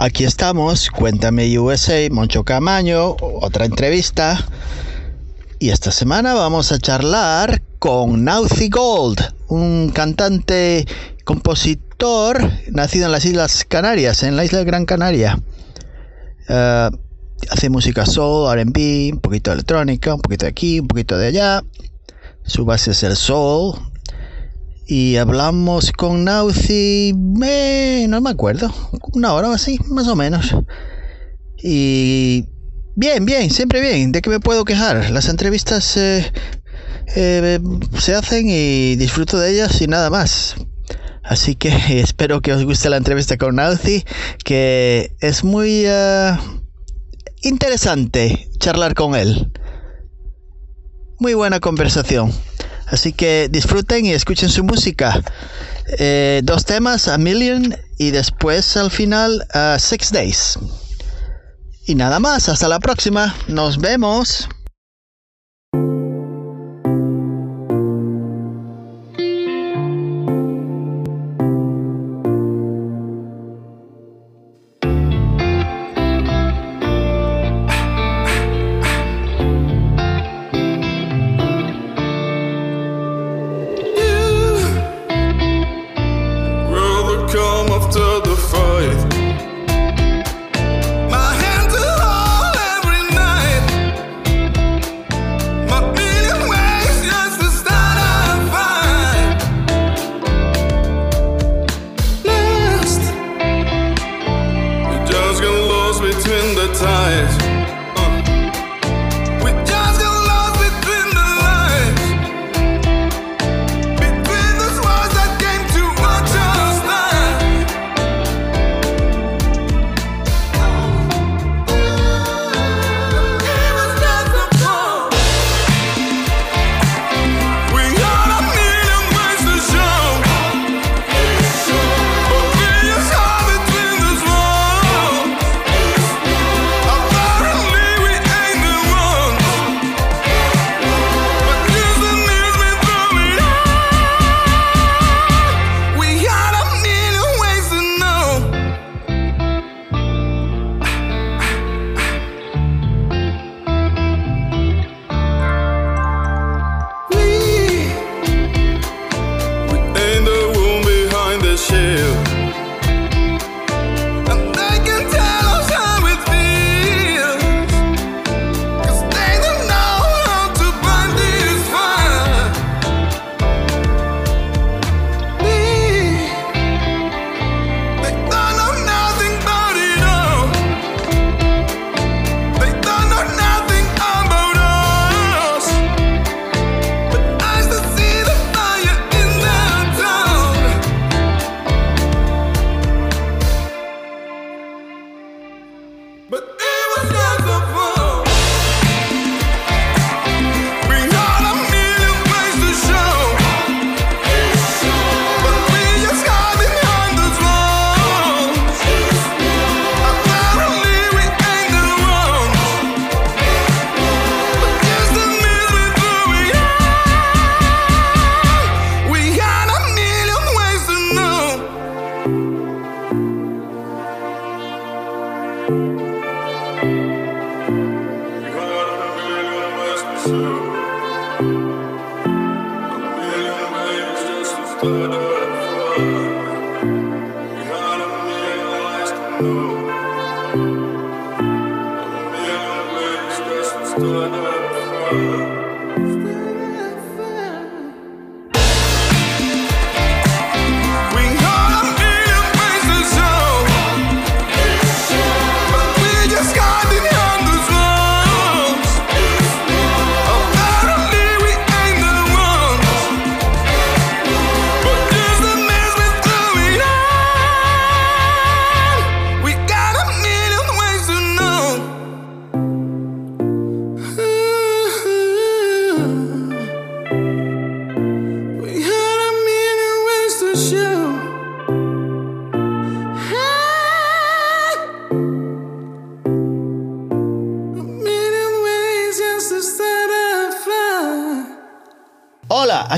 aquí estamos, Cuéntame USA, Moncho Camaño, otra entrevista. Y esta semana vamos a charlar con Naughty Gold, un cantante, compositor nacido en las Islas Canarias, en la isla de Gran Canaria. Eh, hace música soul, RB, un poquito de electrónica, un poquito de aquí, un poquito de allá. Su base es el soul, y hablamos con Nauci, no me acuerdo, una hora o así, más o menos. Y bien, bien, siempre bien, ¿de qué me puedo quejar? Las entrevistas eh, eh, se hacen y disfruto de ellas y nada más. Así que espero que os guste la entrevista con Nauci, que es muy eh, interesante charlar con él. Muy buena conversación. Así que disfruten y escuchen su música. Eh, dos temas, A Million y después al final uh, Six Days. Y nada más, hasta la próxima. Nos vemos.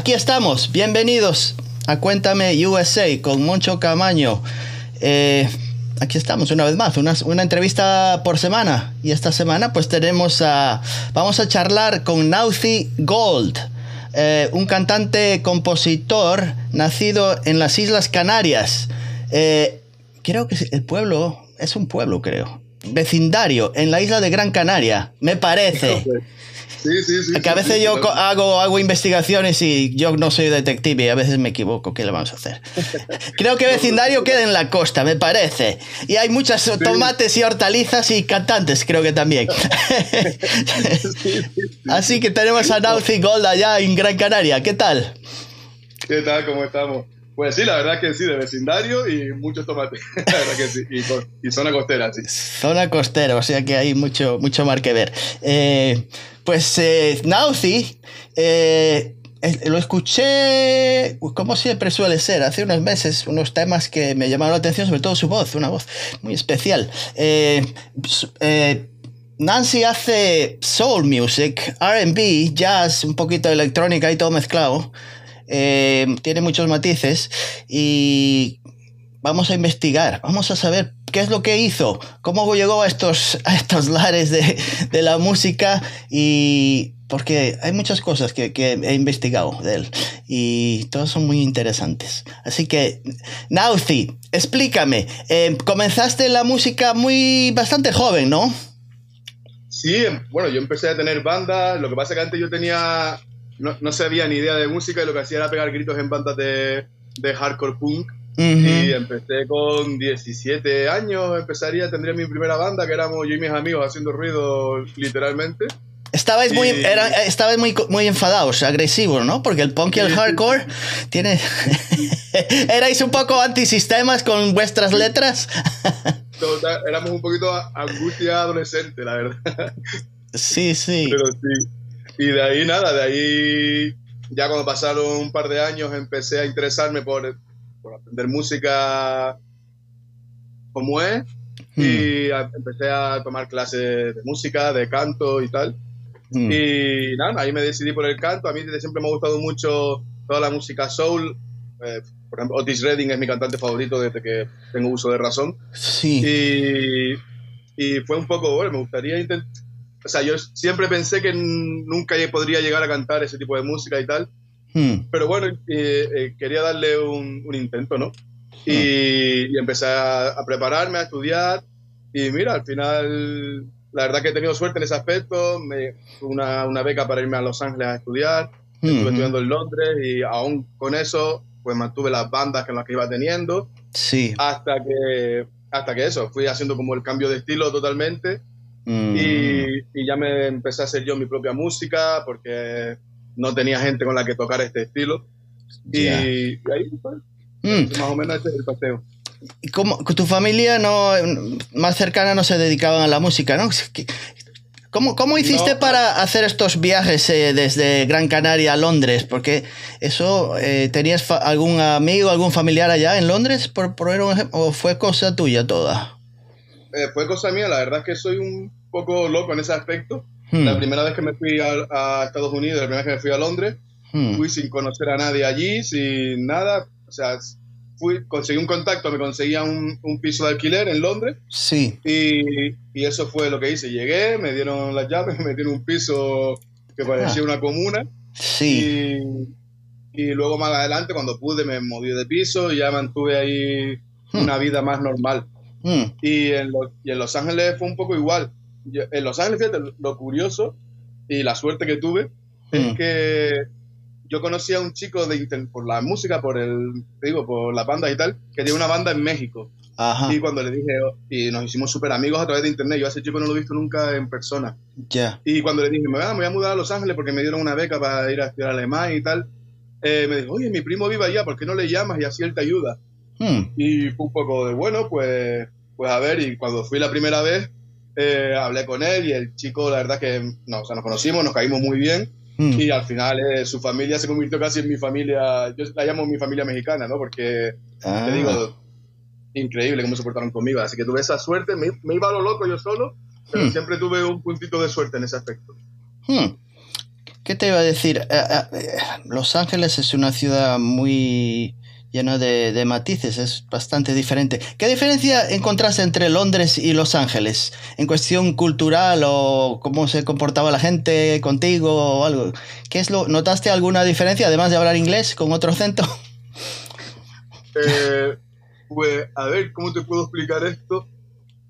Aquí estamos. Bienvenidos a Cuéntame USA con Moncho Camaño. Eh, aquí estamos una vez más, una, entrevista por semana. Y esta semana pues tenemos a... Vamos a charlar con Naughty Gold, eh, un cantante compositor nacido en las Islas Canarias. Eh, creo que el pueblo, es un pueblo creo, vecindario, en la isla de Gran Canaria, me parece. Sí, sí, sí. Que a veces yo hago, hago investigaciones y yo no soy detective y a veces me equivoco. ¿Qué le vamos a hacer? Creo que vecindario queda en la costa, me parece. Y hay muchas tomates y hortalizas y cantantes, creo que también. Así que tenemos a Naughty Gold allá en Gran Canaria. ¿Qué tal? ¿Qué tal? ¿Cómo estamos? Pues sí, la verdad que sí, de vecindario y muchos tomates. La verdad que sí. Y, zona costera, sí. Zona costera, o sea que hay mucho, mucho mar que ver. Eh, pues eh, Naughty, eh, lo escuché, como siempre suele ser, hace unos meses, unos temas que me llamaron la atención, sobre todo su voz, una voz muy especial. Eh, Nancy hace soul music, RB, jazz, un poquito de electrónica y todo mezclado. Eh, tiene muchos matices y vamos a investigar, vamos a saber qué es lo que hizo, cómo llegó a estos, a estos lares de, de la música y porque hay muchas cosas que, he investigado de él y todas son muy interesantes. Así que, Nauzi, explícame, eh, comenzaste la música muy bastante joven, ¿no? Sí, bueno, yo empecé a tener bandas, lo que pasa es que antes yo tenía no, no sabía ni idea de música y lo que hacía era pegar gritos en bandas de, de hardcore punk. Y empecé con 17 años, empezaría, tendría mi primera banda, que éramos yo y mis amigos haciendo ruido literalmente. Estabais, muy, era, estabais muy, muy enfadados, agresivos, ¿no? Porque el punk y el hardcore tiene... ¿Erais un poco antisistemas con vuestras letras? éramos un poquito angustia adolescente, la verdad. Sí, sí. Pero sí. Y de ahí nada, de ahí ya cuando pasaron un par de años empecé a interesarme por, por aprender música como es y hmm. empecé a tomar clases de música, de canto y tal. Hmm. Y nada, ahí me decidí por el canto. A mí desde siempre me ha gustado mucho toda la música soul. Eh, por ejemplo, Otis Redding es mi cantante favorito desde que tengo uso de razón. Sí. Y, y fue un poco, bueno, me gustaría intentar o sea, yo siempre pensé que nunca podría llegar a cantar ese tipo de música y tal. Hmm. Pero bueno, eh, eh, quería darle un, intento, ¿no? Y, hmm. empecé a, prepararme, a estudiar. Y mira, al final, la verdad que he tenido suerte en ese aspecto. Me una, una beca para irme a Los Ángeles a estudiar. Estuve hmm. estudiando en Londres y aún con eso, pues mantuve las bandas con las que iba teniendo. Sí. Hasta que, hasta que eso, fui haciendo como el cambio de estilo totalmente Mm. Y, ya me empecé a hacer yo mi propia música porque no tenía gente con la que tocar este estilo. Y, ahí, pues, mm. más o menos este es el paseo. ¿Y cómo, tu familia no más cercana no se dedicaban a la música, no? ¿Cómo, cómo hiciste para hacer estos viajes eh, desde Gran Canaria a Londres? Porque eso, eh, ¿tenías algún amigo, algún familiar allá en Londres, por, por o fue cosa tuya toda? Eh, fue cosa mía, la verdad es que soy un poco loco en ese aspecto. Hmm. La primera vez que me fui a, Estados Unidos, la primera vez que me fui a Londres, hmm. fui sin conocer a nadie allí, sin nada. O sea, fui, conseguí un contacto, me conseguía un, un piso de alquiler en Londres. Sí. Y, y, eso fue lo que hice. Llegué, me dieron las llaves, me metieron un piso que parecía ah. una comuna. Sí. Y, y, luego más adelante, cuando pude, me moví de piso y ya mantuve ahí hmm. una vida más normal. Mm. Y, en Los Ángeles fue un poco igual. en Los Ángeles, fíjate, lo curioso y la suerte que tuve es mm. que yo conocí a un chico de por la música, por el, digo, por la banda y tal, que tiene una banda en México. Y cuando le dije, y nos hicimos súper amigos a través de internet, yo a ese chico no lo he visto nunca en persona. Ya. Y cuando le dije, me voy a mudar a Los Ángeles porque me dieron una beca para ir a estudiar alemán y tal, eh, me dijo, oye, mi primo vive allá, ¿por qué no le llamas y así él te ayuda? Hmm. Y fue un poco de, bueno, pues, pues a ver, y cuando fui la primera vez, eh, hablé con él y el chico, la verdad que no, o sea, nos conocimos, nos caímos muy bien. Hmm. Y al final eh, su familia se convirtió casi en mi familia, yo la llamo mi familia mexicana, ¿no? Porque, te ah. digo, increíble cómo se portaron conmigo. Así que tuve esa suerte, me, iba a lo loco yo solo, pero hmm. siempre tuve un puntito de suerte en ese aspecto. ¿Qué te iba a decir? Eh, Los Ángeles es una ciudad muy lleno de, matices, es bastante diferente. ¿Qué diferencia encontraste entre Londres y Los Ángeles? ¿En cuestión cultural o cómo se comportaba la gente contigo o algo? ¿Qué es lo, ¿Notaste alguna diferencia además de hablar inglés con otro acento? Eh, pues, a ver, ¿cómo te puedo explicar esto?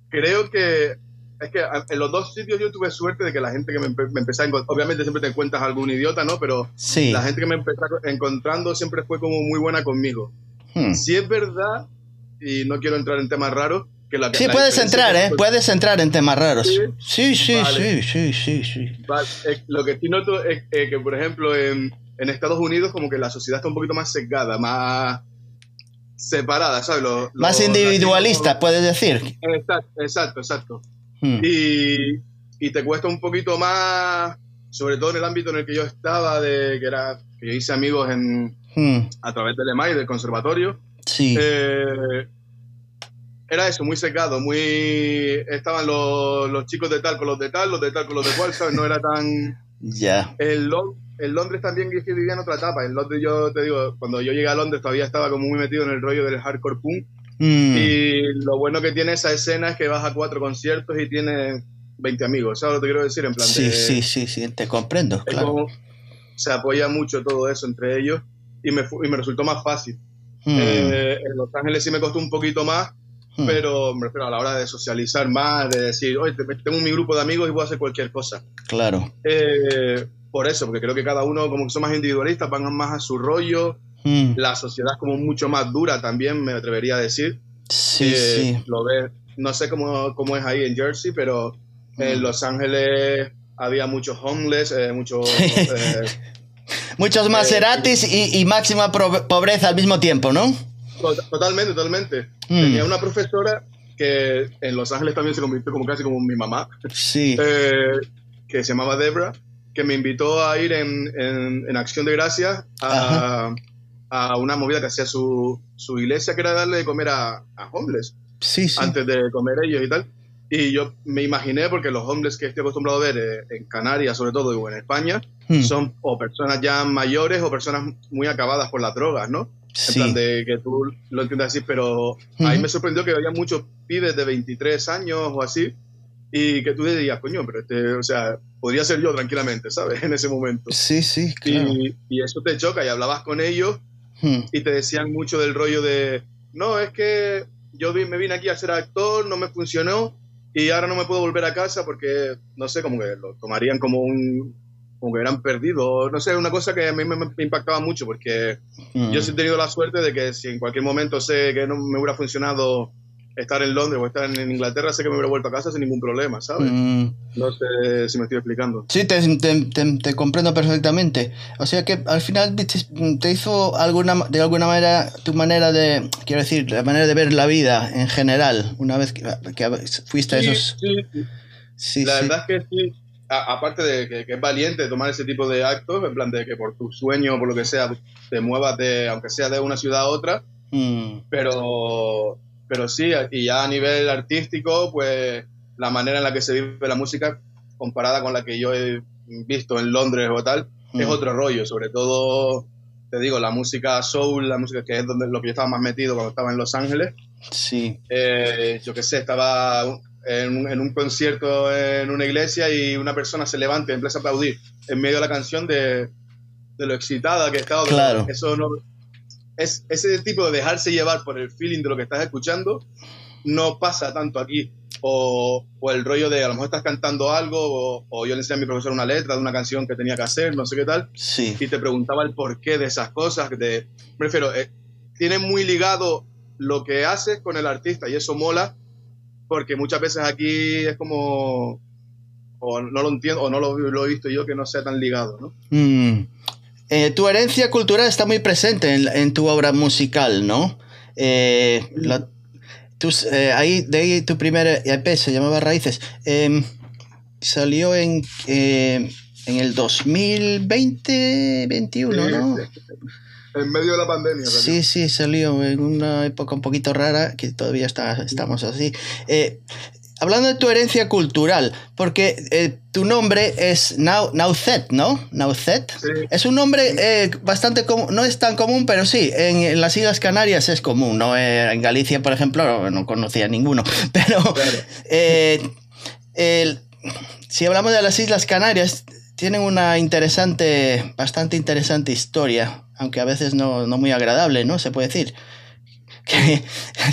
Creo que es que en los dos sitios yo tuve suerte de que la gente que me, me empezó a encontrar, obviamente siempre te encuentras algún idiota, ¿no? Pero la gente que me empezó encontrando siempre fue como muy buena conmigo. Hmm. Si es verdad, y no quiero entrar en temas raros, que la Sí, puedes entrar, ¿eh? Puedes entrar en temas raros. Sí, sí, sí, sí, sí, sí, lo que sí noto es que, por ejemplo, en, en Estados Unidos como que la sociedad está un poquito más sesgada, más separada, ¿sabes? más individualista, puedes decir. Exacto, exacto, exacto. Hmm. Y, y, te cuesta un poquito más, sobre todo en el ámbito en el que yo estaba, de que era que yo hice amigos en, hmm. a través del EMAI, del conservatorio. Sí. Eh, era eso, muy secado, muy... Estaban los, los, chicos de tal con los de tal, los de tal con los de cual, ¿sabes? No era tan... Ya. En, Londres también vivía en otra etapa. En Londres yo te digo, cuando yo llegué a Londres todavía estaba como muy metido en el rollo del hardcore punk Mm. Y lo bueno que tiene esa escena es que vas a cuatro conciertos y tienes 20 amigos, ¿sabes lo que quiero decir? En plan sí, sí, sí, sí, te comprendo, claro. se apoya mucho todo eso entre ellos y me, y me resultó más fácil. Mm. Eh, en Los Ángeles sí me costó un poquito más, mm. pero me refiero a la hora de socializar más, de decir, oye, tengo mi grupo de amigos y voy a hacer cualquier cosa. Claro. Eh, por eso, porque creo que cada uno, como que son más individualistas, van más a su rollo, Mm. La sociedad es como mucho más dura también, me atrevería a decir. Sí, sí. Lo ves, no sé cómo, cómo, es ahí en Jersey, pero en mm. Los Ángeles había muchos homeless, eh, muchos... Eh, muchos Maseratis y, máxima pobreza al mismo tiempo, ¿no? Totalmente, totalmente. Mm. Tenía una profesora que en Los Ángeles también se convirtió como casi como mi mamá. Sí. Eh, que se llamaba Debra, que me invitó a ir en, en, Acción de Gracias a, a una movida que hacía su, su iglesia, que era darle de comer a, a homeless. Sí, sí. Antes de comer ellos y tal. Y yo me imaginé, porque los homeless que estoy acostumbrado a ver eh, en Canarias, sobre todo, o en España, hmm. son o personas ya mayores o personas muy acabadas por las drogas, ¿no? En plan de que tú lo entiendas así, pero ahí me sorprendió que había muchos pibes de 23 años o así, y que tú dirías, coño, pero este, o sea, podría ser yo tranquilamente, ¿sabes? En ese momento. Sí, sí, claro. Y, y eso te choca y hablabas con ellos Hmm. y te decían mucho del rollo de, no, es que yo me vine aquí a ser actor, no me funcionó y ahora no me puedo volver a casa porque, no sé, como que lo tomarían como un, como que eran perdidos, no sé, una cosa que a mí me, impactaba mucho porque hmm. yo sí he tenido la suerte de que si en cualquier momento sé que no me hubiera funcionado estar en Londres o estar en Inglaterra, sé que me hubiera vuelto a casa sin ningún problema, ¿sabes? Mm. No sé si me estoy explicando. Sí, te, te, comprendo perfectamente. O sea que al final te, hizo alguna, de alguna manera tu manera de, quiero decir, la manera de ver la vida en general, una vez que, fuiste a esos... Sí, sí. la verdad es que sí. aparte de que, es valiente tomar ese tipo de actos, en plan de que por tu sueño o por lo que sea, te muevas de, aunque sea de una ciudad a otra, mm. pero pero sí, y ya a nivel artístico, pues la manera en la que se vive la música comparada con la que yo he visto en Londres o tal, es otro rollo, sobre todo, te digo, la música soul, la música que es donde lo que yo estaba más metido cuando estaba en Los Ángeles. Sí. Eh, yo qué sé, estaba en, en, un concierto en una iglesia y una persona se levanta y empieza a aplaudir en medio de la canción de, de lo excitada que estaba. Claro. Eso no, es, ese tipo de dejarse llevar por el feeling de lo que estás escuchando no pasa tanto aquí. O, o el rollo de a lo mejor estás cantando algo, o, yo le enseñé a mi profesor una letra de una canción que tenía que hacer, no sé qué tal, sí. y te preguntaba el porqué de esas cosas. Que te, prefiero, eh, tiene muy ligado lo que haces con el artista, y eso mola, porque muchas veces aquí es como, o no lo entiendo, o no lo, he visto yo que no sea tan ligado, ¿no? Mm. Eh, tu herencia cultural está muy presente en, tu obra musical, ¿no? Eh, eh, ahí, de ahí tu primer EP se llamaba Raíces. Em, salió en, en el 2020, 21, ¿no? En medio de la pandemia. Sí, sí, salió en una época un poquito rara, que todavía está, estamos así. Hablando de tu herencia cultural, porque eh, tu nombre es Naucet, ¿no? Naucet. Es un nombre eh, bastante común, no es tan común, pero sí, en, las Islas Canarias es común, ¿no? Eh, en Galicia, por ejemplo, no conocía ninguno, pero si hablamos de las Islas Canarias, tienen una interesante, bastante interesante historia, aunque a veces no, no muy agradable, ¿no? Se puede decir que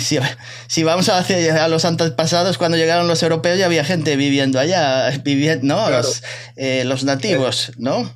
si, vamos a, a los antepasados, cuando llegaron los europeos ya había gente viviendo allá, viviendo, ¿no? Los, eh, los, nativos, ¿no?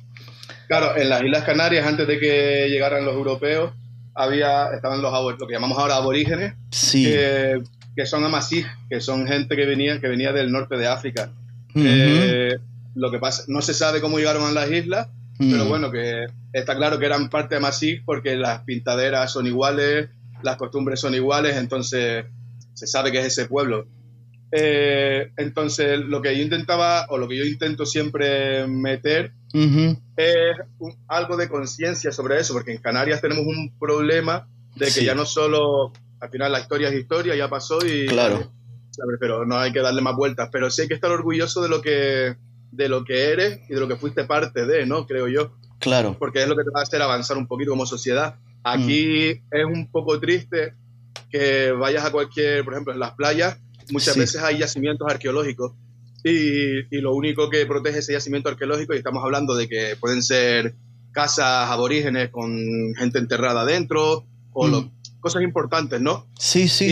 Claro, en las Islas Canarias, antes de que llegaran los europeos, había, estaban los lo que llamamos ahora aborígenes, que, que, son amasí, que son gente que venía, que venía del norte de África. Eh, lo que pasa, no se sabe cómo llegaron a las islas, pero bueno, que está claro que eran parte de Amasí porque las pintaderas son iguales, las costumbres son iguales, entonces se sabe que es ese pueblo. Eh, entonces, lo que yo intentaba, o lo que yo intento siempre meter, es algo de conciencia sobre eso, porque en Canarias tenemos un problema de que ya no solo, al final la historia es historia, ya pasó y... Claro. Pero no hay que darle más vueltas, pero sí hay que estar orgulloso de lo que, de lo que eres y de lo que fuiste parte de, ¿no? Creo yo. Claro. Porque es lo que te va a hacer avanzar un poquito como sociedad. Aquí mm. es un poco triste que vayas a cualquier, por ejemplo, en las playas, muchas veces hay yacimientos arqueológicos y, y, lo único que protege ese yacimiento arqueológico, y estamos hablando de que pueden ser casas aborígenes con gente enterrada adentro, o mm. cosas importantes, ¿no? Sí, sí.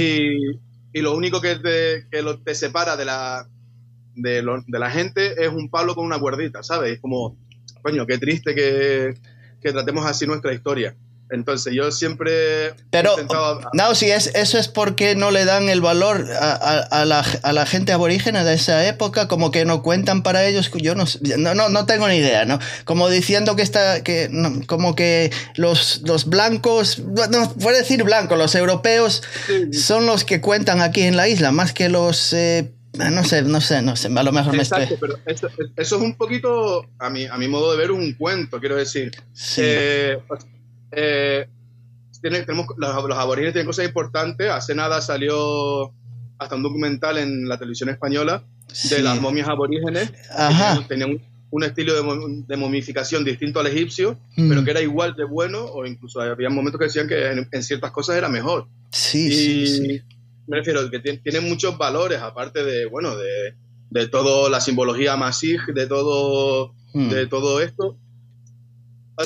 Y, y lo único que, te, que lo, te separa de la, de, de, la gente es un palo con una cuerdita, ¿sabes? Es como, coño, qué triste que, que tratemos así nuestra historia. Entonces yo siempre... Pero, no, si es, eso es porque no le dan el valor a, la, gente aborígena de esa época, como que no cuentan para ellos, yo no, no, no tengo ni idea, ¿no? Como diciendo que está, que, como que los, los blancos, no, puedo decir blancos, los europeos son los que cuentan aquí en la isla, más que los... Eh, no sé, no sé, no sé, a lo mejor me estoy... pero eso, es un poquito, a mi, a mi modo de ver, un cuento, quiero decir. Sí. Eh, eh, tenemos, los, aborígenes tienen cosas importantes. Hace nada salió hasta un documental en la televisión española de las momias aborígenes. Tenían, un, estilo de, momificación distinto al egipcio, mm. pero que era igual de bueno, o incluso había momentos que decían que en, ciertas cosas era mejor. Sí, sí, Me refiero, que tiene, muchos valores, aparte de, bueno, de, de toda la simbología masij, de todo, mm. de todo esto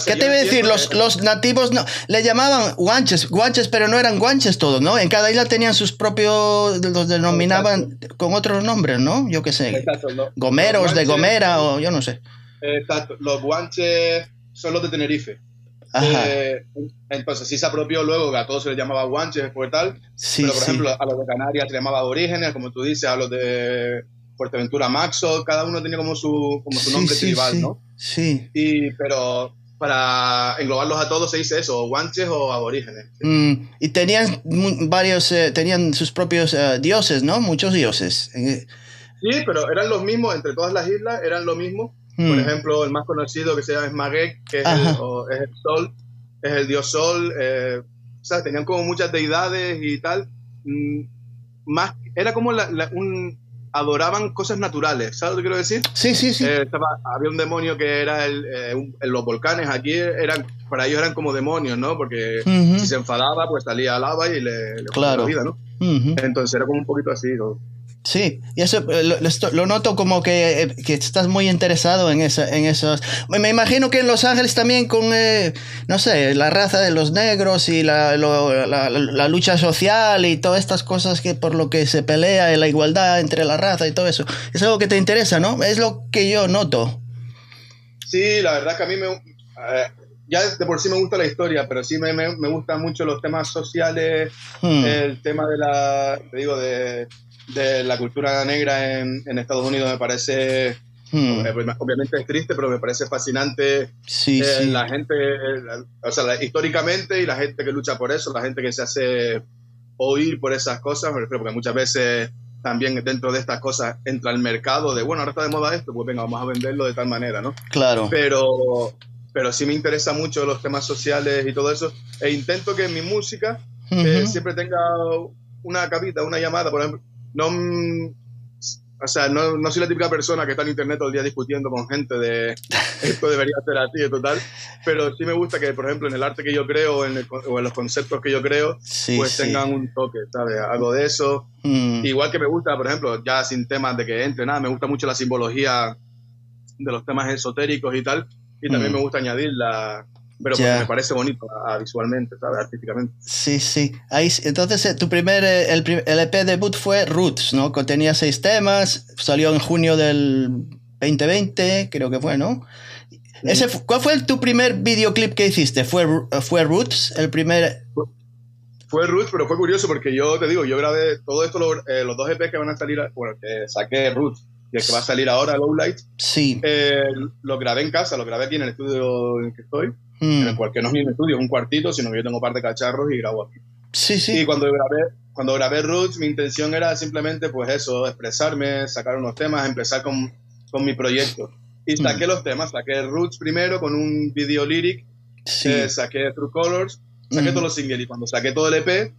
¿Qué te iba a decir? Los, los, nativos no, le llamaban guanches, guanches, pero no eran guanches todos, ¿no? En cada isla tenían sus propios, los denominaban con otros nombres, ¿no? Yo qué sé. Gomeros de Gomera o yo no sé. Exacto. Los guanches son los de Tenerife. Ajá. Eh, entonces sí se apropió luego que a todos se les llamaba guanches por tal. Sí, pero por ejemplo a los de Canarias se llamaba aborígenes, como tú dices, a los de Fuerteventura Maxo, cada uno tenía como su, como su nombre tribal, ¿no? Sí. Y, pero para englobarlos a todos se dice eso, guanches o aborígenes. Mm, y tenían varios, eh, tenían sus propios eh, dioses, ¿no? Muchos dioses. Sí, pero eran los mismos, entre todas las islas eran lo mismo. Por mm. ejemplo, el más conocido que se llama Smagek, que es el, sol, es el dios sol. Eh, o sea, tenían como muchas deidades y tal. Mm, más, era como un, adoraban cosas naturales, ¿sabes lo que quiero decir? Sí, sí, sí. Eh, había un demonio que era el, eh, en los volcanes, aquí eran, para ellos eran como demonios, ¿no? Porque si se enfadaba, pues salía lava y le, le claro. la vida, ¿no? Entonces era como un poquito así, ¿no? Sí, y eso eh, lo, noto como que, eh, que, estás muy interesado en, esa, en esos... Me imagino que en Los Ángeles también con, eh, no sé, la raza de los negros y la, la, lucha social y todas estas cosas que por lo que se pelea, la igualdad entre la raza y todo eso. Es algo que te interesa, ¿no? Es lo que yo noto. Sí, la verdad que a mí me... ya de por sí me gusta la historia, pero sí me, me, me gustan mucho los temas sociales, hmm. el tema de la, te digo, de de la cultura negra en, en Estados Unidos me parece, hmm. eh, pues, obviamente es triste, pero me parece fascinante sí, eh, la gente, o sea, históricamente y la gente que lucha por eso, la gente que se hace oír por esas cosas, porque muchas veces también dentro de estas cosas entra el mercado de, bueno, ahora está de moda esto, pues venga, vamos a venderlo de tal manera, ¿no? Claro. Pero, pero sí me interesa mucho los temas sociales y todo eso, e intento que mi música eh, siempre tenga una capita, una llamada, por ejemplo, no, o sea, no, no, soy la típica persona que está en internet todo el día discutiendo con gente de esto debería ser así y total, pero sí me gusta que, por ejemplo, en el arte que yo creo en o en los conceptos que yo creo, pues tengan un toque, ¿sabes? Algo de eso. Mm. Igual que me gusta, por ejemplo, ya sin temas de que entre nada, me gusta mucho la simbología de los temas esotéricos y tal, y también mm. me gusta añadir la, pero me parece bonito ah, visualmente, ¿sabes? Artísticamente. Sí, sí. Ahí, entonces, eh, tu primer, eh, el, el, EP debut fue Roots, ¿no? Contenía seis temas, salió en junio del 2020, creo que fue, ¿no? Ese, ¿Cuál fue tu primer videoclip que hiciste? ¿Fue, fue Roots, el primer...? Fue Roots, pero fue curioso porque yo te digo, yo grabé todo esto, eh, los dos EP que van a salir, bueno, que saqué Roots y el que va a salir ahora, Low Light, sí. lo grabé en casa, lo grabé aquí en el estudio en el que estoy en el cual que no es mi estudio, es un cuartito, sino que yo tengo un par de cacharros y grabo aquí. Sí, sí. Y cuando grabé, cuando grabé Roots, mi intención era simplemente, pues eso, expresarme, sacar unos temas, empezar con, con mi proyecto. Y mm. saqué los temas, saqué Roots primero con un video lyric, sí. Eh, saqué True Colors, saqué mm. todos los singles y cuando saqué todo el EP,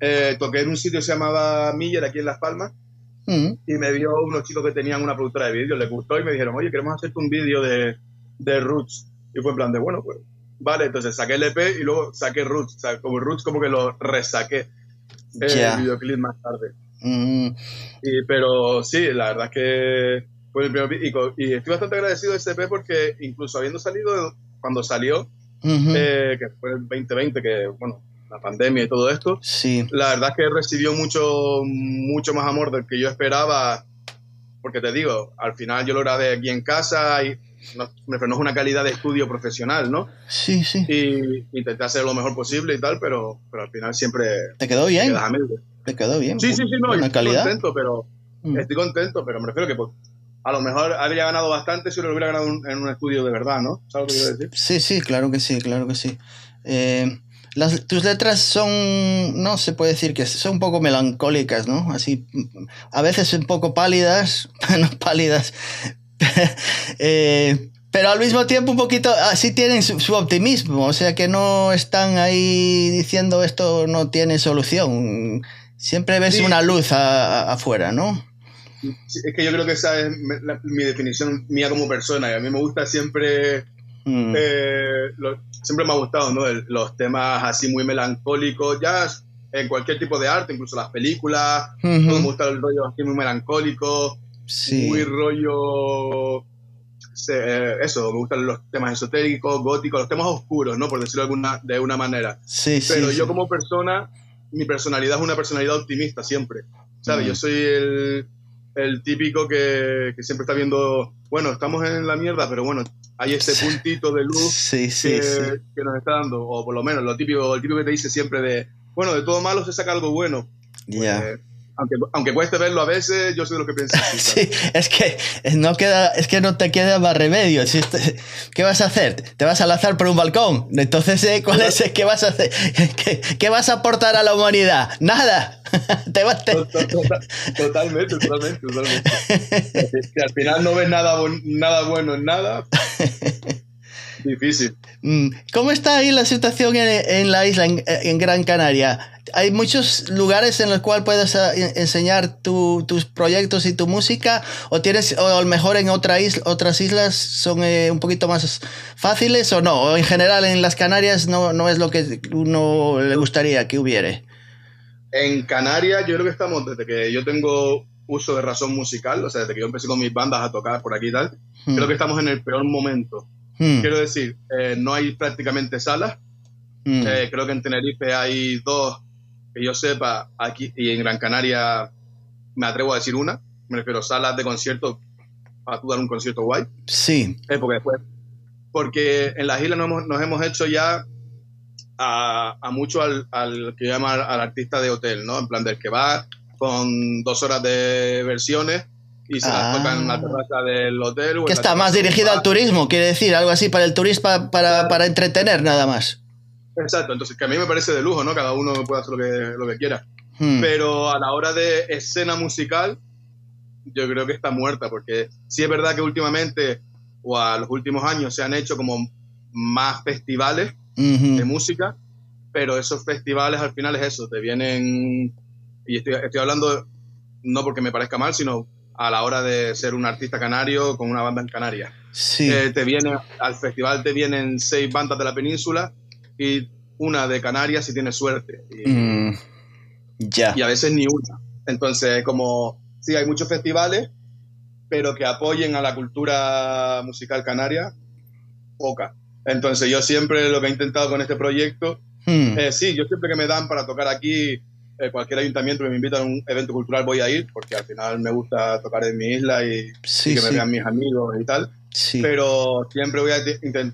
eh, toqué en un sitio que se llamaba Miller aquí en Las Palmas mm. y me vio unos chicos que tenían una productora de vídeo, les gustó y me dijeron, oye, queremos hacerte un vídeo de, de Roots. Y fue en plan de, bueno, pues Vale, entonces saqué el EP y luego saqué Roots. O sea, como Roots como que lo resaqué el videoclip más tarde. Mm. Y, pero sí, la verdad es que fue el primer y, y, estoy bastante agradecido de este EP porque incluso habiendo salido cuando salió, eh, que fue el 2020, que bueno, la pandemia y todo esto, sí. la verdad es que recibió mucho, mucho más amor del que yo esperaba. Porque te digo, al final yo lo grabé aquí en casa y no, no es una calidad de estudio profesional, ¿no? Sí, sí. Y intenté hacer lo mejor posible y tal, pero, pero al final siempre... ¿Te quedó bien? ¿Te quedó bien? Sí, sí, sí, no, estoy contento, pero... Mm. Estoy contento, pero me refiero que pues, a lo mejor habría ganado bastante si lo hubiera ganado en un estudio de verdad, ¿no? ¿Sabes lo que quiero decir? Sí, sí, claro que sí, claro que sí. Eh, las, tus letras son, no se puede decir que son un poco melancólicas, ¿no? Así, a veces un poco pálidas, no pálidas, Eh, pero al mismo tiempo un poquito así tienen su, optimismo, o sea que no están ahí diciendo esto no tiene solución. Siempre ves una luz afuera, ¿no? es que yo creo que esa es mi definición mía como persona y a mí me gusta siempre, mm. eh, siempre me ha gustado ¿no? los temas así muy melancólicos, ya en cualquier tipo de arte, incluso las películas, me gusta el rollo así muy melancólico, muy rollo. Eh, eso, me gustan los temas esotéricos, góticos, los temas oscuros, ¿no? Por decirlo de alguna, de una manera. Sí, Pero yo, como persona, mi personalidad es una personalidad optimista siempre. ¿Sabes? Yo mm. soy el, el típico que, que, siempre está viendo, bueno, estamos en la mierda, pero bueno, hay este puntito de luz que, que, nos está dando, o por lo menos lo típico, el típico que te dice siempre de, bueno, de todo malo se saca algo bueno. ya pues, aunque, aunque cueste verlo a veces, yo sé lo que pienso. sí, es que no queda, es que no te queda más remedio. ¿Qué vas a hacer? ¿Te vas a lanzar por un balcón? Entonces, ¿eh? ¿cuál es, ¿qué vas a hacer? ¿Qué, vas a aportar a la humanidad? Nada. te vas, Totalmente, totalmente, totalmente. que al final no ves nada, nada bueno en nada. Difícil. Mm, ¿Cómo está ahí la situación en, la isla, en, Gran Canaria? ¿Hay muchos lugares en los cuales puedes eh, enseñar tus proyectos y tu música? ¿O tienes, o a lo mejor en otra isla, otras islas son eh, un poquito más fáciles o no? ¿O en general en las Canarias no, no es lo que uno le gustaría que hubiere? En Canarias yo creo que estamos, desde que yo tengo uso de razón musical, o sea, desde que yo empecé con mis bandas a tocar por aquí y tal, hmm. creo que estamos en el peor momento Hmm. Quiero decir, eh, no hay prácticamente salas. Hmm. Eh, creo que en Tenerife hay dos, que yo sepa, aquí y en Gran Canaria me atrevo a decir una. Me refiero a salas de concierto para tú dar un concierto guay. Sí. Eh, porque después, porque en las islas nos hemos, nos hemos hecho ya a, a mucho al, al, que llama al artista de hotel, ¿no? En plan del que va con dos horas de versiones y se las tocan en la ah. terraza del hotel. que está más dirigida al turismo, quiere decir, algo así para el turismo, para, para, entretener nada más. Exacto, entonces que a mí me parece de lujo, ¿no? Cada uno puede hacer lo que, lo que quiera. Hmm. Pero a la hora de escena musical, yo creo que está muerta, porque sí es verdad que últimamente, o a los últimos años, se han hecho como más festivales de música, pero esos festivales al final es eso, te vienen, y estoy, estoy hablando no porque me parezca mal, sino a la hora de ser un artista canario con una banda en Canarias. Sí. Eh, te viene, al festival te vienen seis bandas de la península y una de Canarias si tienes suerte. Y, Mm, ya. y a veces ni una. Entonces, como, sí, hay muchos festivales, pero que apoyen a la cultura musical canaria, poca. Entonces, yo siempre lo que he intentado con este proyecto, Mm, eh, sí, yo siempre que me dan para tocar aquí, eh, cualquier ayuntamiento que me invita a un evento cultural voy a ir, porque al final me gusta tocar en mi isla y, sí, y que me vean mis amigos y tal. Sí. Pero siempre, voy a,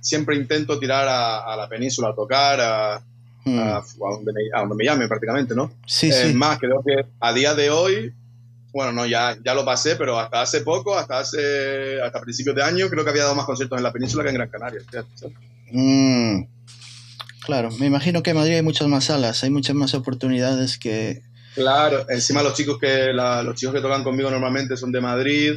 siempre intento tirar a, a la península a tocar, a, Mm, a, donde me, a donde me llamen prácticamente, ¿no? sí, Es sí. más, creo que a día de hoy, bueno, no, ya, ya lo pasé, pero hasta hace poco, hasta hace hasta principios de año, creo que había dado más conciertos en la península que en Gran Canaria. Mm, claro, me imagino que en Madrid hay muchas más salas, hay muchas más oportunidades que... Claro, encima los chicos que la- los chicos que tocan conmigo normalmente son de Madrid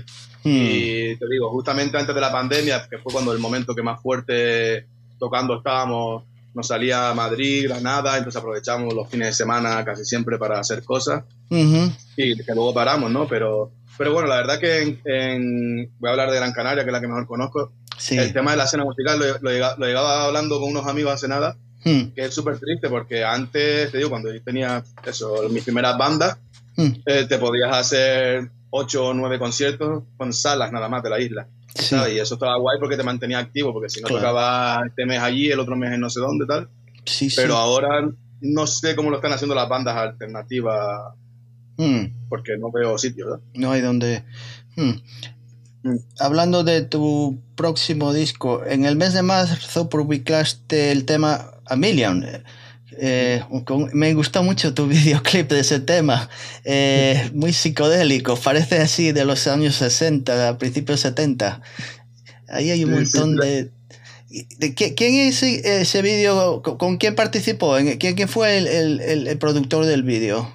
y te digo, justamente antes de la pandemia, que fue cuando el momento que más fuerte tocando estábamos, nos salía a Madrid, Granada, entonces aprovechamos los fines de semana casi siempre para hacer cosas. y que luego paramos, ¿no? Pero, pero bueno, la verdad que en, en- voy a hablar de Gran Canaria, que es la que mejor conozco. sí. El tema de la escena musical lo, lo, llega- lo llegaba hablando con unos amigos hace nada, Mm, que es súper triste porque antes, te digo, cuando yo tenía eso, mis primeras bandas, mm, eh, te podías hacer ocho o nueve conciertos con salas nada más de la isla. sí. ¿sabes? Y eso estaba guay porque te mantenía activo, porque si no Claro. tocaba este mes allí, el otro mes en no sé dónde, tal. Sí, sí. Pero ahora no sé cómo lo están haciendo las bandas alternativas, Mm, porque no veo sitio, ¿verdad? no hay donde... Mm. Mm. Hablando de tu próximo disco, en el mes de marzo publicaste el tema A Million. Eh, con- me gustó mucho tu videoclip de ese tema, eh, muy psicodélico, parece así de los años 60, a principios 70. Ahí hay un montón de... de- ¿qui- ¿Quién es ese, vídeo? ¿Con, quién participó? ¿En- ¿Quién, quién fue el, el- el- el productor del vídeo?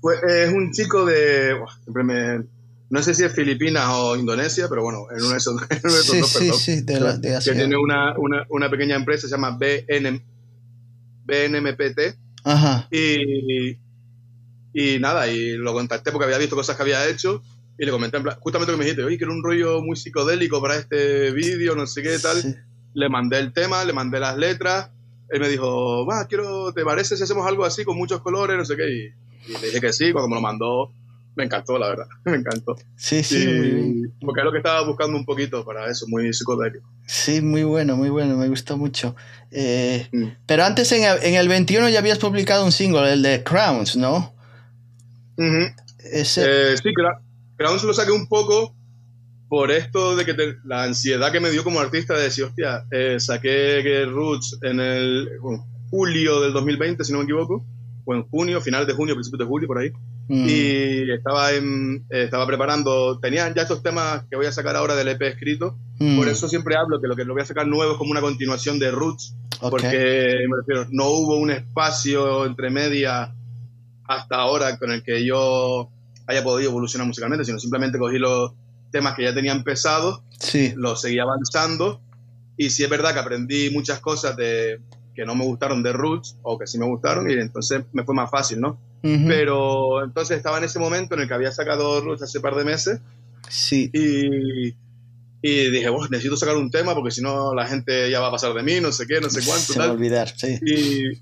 Pues es un chico de. buah, siempre me- no sé si es Filipinas o Indonesia, pero bueno, en uno de esos, en uno de esos Sí, dos, sí, perdón. sí, de, la, de Que tiene una, una, una pequeña empresa, se llama BN, BNMPT. Ajá. Y, y nada, y lo contacté porque había visto cosas que había hecho. Y le comenté, en plan- justamente lo que me dijiste, oye, que era un rollo muy psicodélico para este vídeo, no sé qué tal. Sí. Le mandé el tema, le mandé las letras. Él me dijo, va, quiero, ¿te parece si hacemos algo así con muchos colores? No sé qué. Y, y le dije que sí, cuando me lo mandó, me encantó, la verdad. Me encantó. Sí, sí, Y- muy bien. porque es lo que estaba buscando un poquito para eso, muy psicodélico. Sí, muy bueno, muy bueno, me gustó mucho. Eh, Mm. pero antes en el, en el 21 ya habías publicado un single, el de Crowns, ¿no? Ese, Eh, sí, Cra- Crown se lo saqué un poco por esto de que te- la ansiedad que me dio como artista de decir, hostia, eh, saqué Roots en el bueno, julio del 2020, si no me equivoco, o en junio, final de junio, principios de julio, por ahí. Mm, Y estaba, en, eh, estaba preparando, tenían ya estos temas que voy a sacar ahora del EP escrito, mm, por eso siempre hablo que lo que lo voy a sacar nuevo es como una continuación de Roots, ok. porque me refiero, no hubo un espacio entre media hasta ahora con el que yo haya podido evolucionar musicalmente, sino simplemente cogí los temas que ya tenía empezados, Sí, los seguí avanzando. Y sí es verdad que aprendí muchas cosas de que no me gustaron de Roots o que sí me gustaron y entonces me fue más fácil, ¿no? Ujú, Pero entonces estaba en ese momento en el que había sacado Roots hace un par de meses sí, y, y dije, bueno, necesito sacar un tema porque si no la gente ya va a pasar de mí, no sé qué, no sé cuánto, se va a tal. olvidar, sí. Y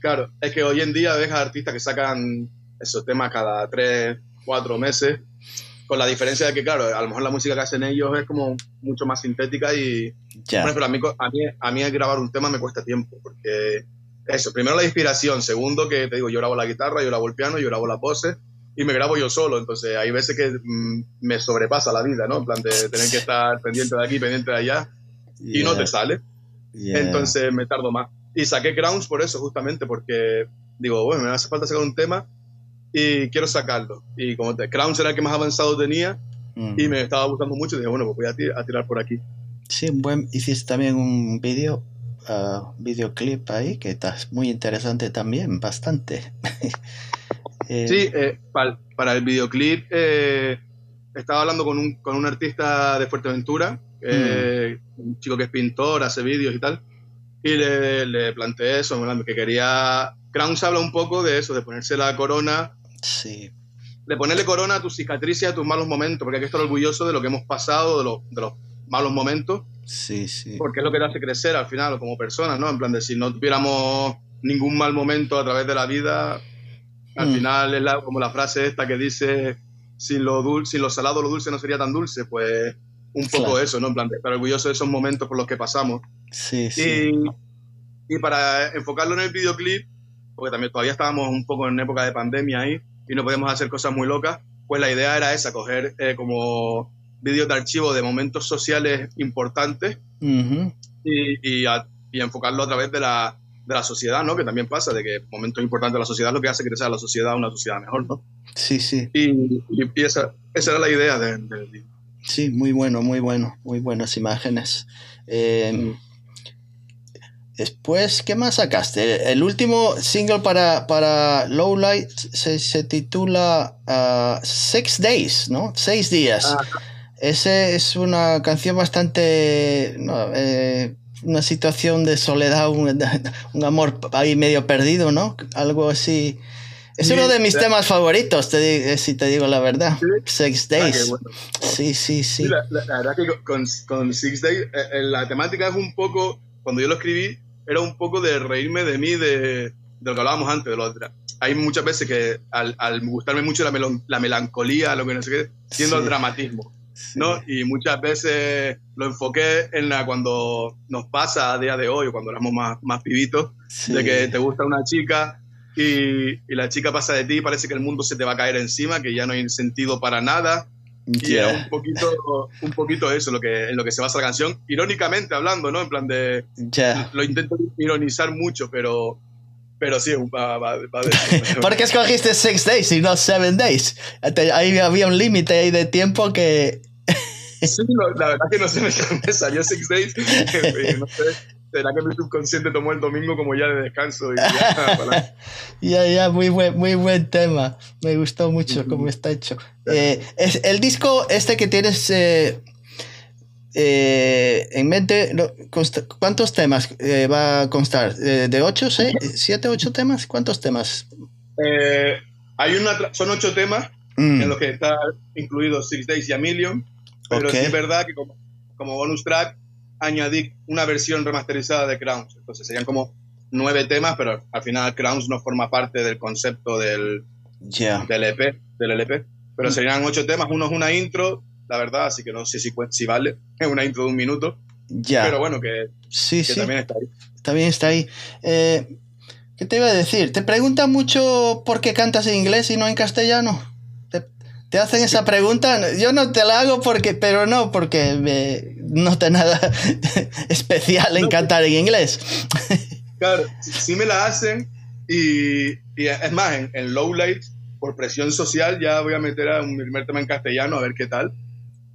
claro, es que hoy en día ves a artistas que sacan esos temas cada tres, cuatro meses, con la diferencia de que, claro, a lo mejor la música que hacen ellos es como mucho más sintética y, Ya, por ejemplo, a mí, a, mí, a mí grabar un tema me cuesta tiempo, porque eso, primero la inspiración, segundo que te digo, yo grabo la guitarra, yo grabo el piano, yo grabo las voces y me grabo yo solo, entonces hay veces que mm, me sobrepasa la vida, ¿no? En plan de tener que estar pendiente de aquí, pendiente de allá y no te sale. Entonces me tardo más. Y saqué Crowns por eso, justamente, porque digo, bueno, me hace falta sacar un tema y quiero sacarlo. Y como te, Crowns era el que más avanzado tenía Mm. y me estaba gustando mucho. Y dije, bueno, pues voy a, ti- a tirar por aquí. Sí, un buen, hiciste también un vídeo, ah, videoclip ahí, que está muy interesante también, bastante. Eh, Sí, eh, para el videoclip eh, estaba hablando con un, con un artista de Fuerteventura, eh, un chico que es pintor, hace vídeos y tal. Y le, le planteé eso, que quería... Crowns habla un poco de eso, de ponerse la corona sí, de ponerle corona a tus cicatrices a tus malos momentos, porque hay que estar orgulloso de lo que hemos pasado, de, de los malos momentos. Sí, sí. Porque es lo que te hace crecer al final, como personas, ¿no? En plan de si no tuviéramos ningún mal momento a través de la vida, al mm. final es como la frase esta que dice, sin lo, dulce, sin lo salado lo dulce no sería tan dulce, pues un poco eso, ¿no? En plan de estar orgulloso de esos momentos por los que pasamos. Sí, sí. Y, y para enfocarlo en el videoclip, porque también todavía estábamos un poco en época de pandemia ahí, y no podíamos hacer cosas muy locas, pues la idea era esa, coger eh, como vídeos de archivo de momentos sociales importantes y, y, y, enfocarlo a través de la, de la sociedad, ¿no? Que también pasa, de que momentos importantes de la sociedad es lo que hace crecer a la sociedad una sociedad mejor, ¿no? Sí, sí. Y, y esa, esa, era la idea del de, Sí, muy bueno, muy bueno, muy buenas imágenes. Eh, mm. Después, ¿qué más sacaste? El último single para, para Lowlight se, se titula uh, Six Days, ¿no? Seis días. Ah. Ese es una canción bastante. No, eh, una situación de soledad, un, un, amor ahí medio perdido, ¿no? Algo así. Es uno de mis la, temas favoritos, te, si te digo la verdad. Six ah, Days. Sí, sí, sí. La, la, verdad que con, con Six Days, eh, la temática es un poco. Cuando yo lo escribí, era un poco de reírme de mí, de, de lo que hablábamos antes, de lo otro. Hay muchas veces que al, al gustarme mucho la, melon, la, melancolía, lo que no sé qué, tiendo sí. al dramatismo. Sí. ¿no? Y muchas veces lo enfoqué en la cuando nos pasa a día de hoy, cuando éramos más, más pibitos, sí. de que te gusta una chica y, y, la chica pasa de ti y parece que el mundo se te va a caer encima, que ya no hay sentido para nada. Yeah. Y era un poquito, un poquito eso lo que, en lo que se basa la canción, irónicamente hablando, ¿no? En plan de... Yeah. Lo intento ironizar mucho, pero, pero sí, va, va, va ¿Por qué escogiste Six Days y no Seven Days? Ahí había un límite ahí de tiempo que... sí, no, la verdad que no sé, me salió Six Days. no sé, será que mi subconsciente tomó el domingo como ya de descanso. Y ya, para... ya, ya, muy buen, muy buen tema. Me gustó mucho uh -huh. cómo está hecho. Eh, es, el disco este que tienes eh, eh, en mente, ¿cuántos temas eh, va a constar? Eh, ¿De ocho, seis, siete, ocho temas? ¿Cuántos temas? hay una, son ocho temas mm. en los que está incluido Six Days y A Million, pero okay. sí es verdad que como, como bonus track añadí una versión remasterizada de Crowns. Entonces serían como nueve temas, pero al final Crowns no forma parte del concepto del, yeah. del EP, del LP. Pero mm. serían ocho temas, uno es una intro, la verdad, así que no sé si, si vale, es una intro de un minuto. Ya. Pero bueno, que, sí, que sí. también está ahí. También está ahí. Eh, ¿Qué te iba a decir? ¿Te preguntan mucho por qué cantas en inglés y no en castellano? ¿Te, te hacen esa pregunta? Yo no te la hago porque, pero no, porque me, no te nada especial en no, cantar en inglés. Claro, sí me la hacen y, y es más, en, en Lowlight, por presión social, ya voy a meter a un primer tema en castellano a ver qué tal.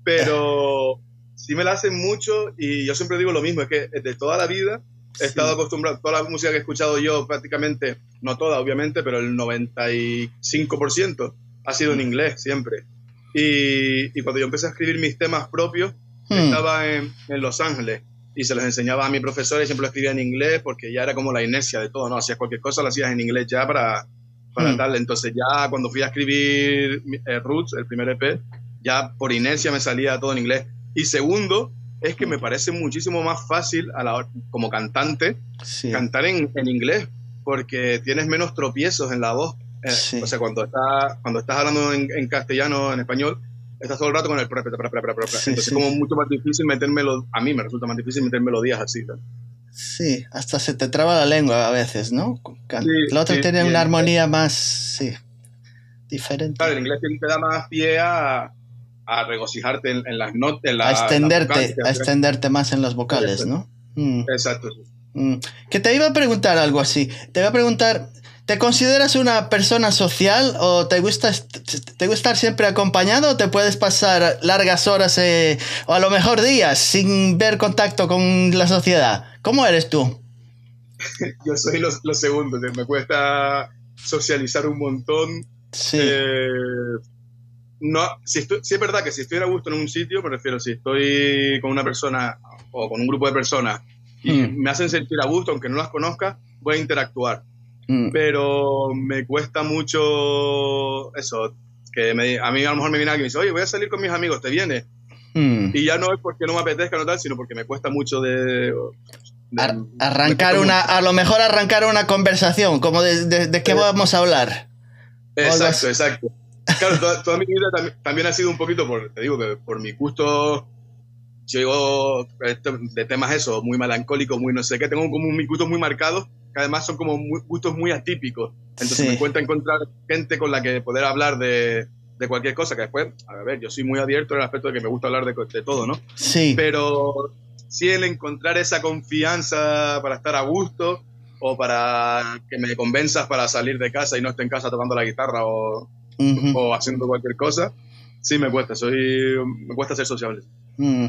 Pero sí me la hacen mucho y yo siempre digo lo mismo, es que de toda la vida he sí. estado acostumbrado, toda la música que he escuchado yo prácticamente, no toda obviamente, pero el 95% ha sido en inglés siempre. Y, y, cuando yo empecé a escribir mis temas propios, hmm. estaba en, en, Los Ángeles y se los enseñaba a mi profesor y siempre lo escribía en inglés porque ya era como la inercia de todo, ¿no? Hacías cualquier cosa, lo hacías en inglés ya para, para hmm. tal. Entonces ya cuando fui a escribir eh, Roots, el primer EP, ya por inercia me salía todo en inglés. Y segundo, es que me parece muchísimo más fácil a la, como cantante sí. cantar en, en, inglés, porque tienes menos tropiezos en la voz. Eh, sí. O sea, cuando, está, cuando estás hablando en, en, castellano, en español, estás todo el rato con el... Sí, Entonces es como mucho más difícil meter a mí me resulta más difícil meter melodías así. ¿no? Sí, hasta se te traba la lengua a veces, ¿no? la otra tiene una armonía más, sí, diferente. Claro, el inglés te da más pie a a regocijarte en, en las notas. a extenderte, a extenderte más en las vocales, ¿no? Mm. Exacto. Mm. Que te iba a preguntar algo así. Te iba a preguntar, ¿te consideras una persona social o te gusta, te gusta estar siempre acompañado o te puedes pasar largas horas eh, o a lo mejor días sin ver contacto con la sociedad? ¿Cómo eres tú? Yo soy lo, lo segundo, me cuesta socializar un montón. Sí. Eh, no, si, estoy, si, es verdad que si estoy a gusto en un sitio, me refiero, si estoy con una persona o con un grupo de personas y mm. me hacen sentir a gusto, aunque no las conozca, voy a interactuar. Mm. Pero me cuesta mucho eso, que a mí a lo mejor me viene alguien y me dice, oye, voy a salir con mis amigos, ¿te viene? Hmm. Y ya no es porque no me apetezca no tal, sino porque me cuesta mucho de... arrancar una, a lo mejor arrancar una conversación, como de, qué vamos a hablar. Exacto, exacto. Claro, toda, mi vida también, ha sido un poquito, por, te digo, que por mi gusto, yo de temas eso, muy melancólicos, muy no sé qué, tengo como mis gustos muy marcados, que además son como gustos muy atípicos. Entonces me cuenta encontrar gente con la que poder hablar de, de, cualquier cosa, que después, a ver, yo soy muy abierto en el aspecto de que me gusta hablar de, de todo, ¿no? Sí. Pero sí el encontrar esa confianza para estar a gusto o para que me convenzas para salir de casa y no esté en casa tocando la guitarra o, o haciendo cualquier cosa, sí me cuesta, soy, me cuesta ser sociable. Mm.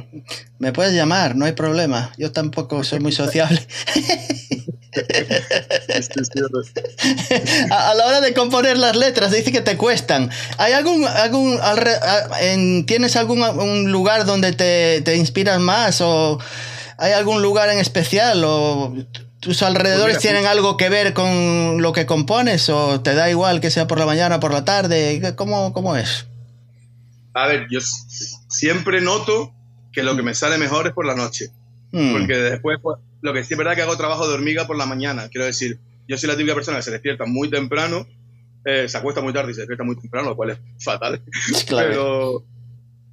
Me puedes llamar, no hay problema. Yo tampoco soy muy sociable. a, la hora de componer las letras, dice que te cuestan. ¿Hay algún, algún tienes algún lugar donde te, te, inspiras más o hay algún lugar en especial o tus alrededores tienen algo que ver con lo que compones o te da igual que sea por la mañana o por la tarde? ¿Cómo, cómo es? A ver, yo siempre noto que lo que me sale mejor es por la noche. Hmm. Porque después, pues, lo que sí es verdad que hago trabajo de hormiga por la mañana. Quiero decir, yo soy la típica persona que se despierta muy temprano, eh, se acuesta muy tarde y se despierta muy temprano, lo cual es fatal. Pero,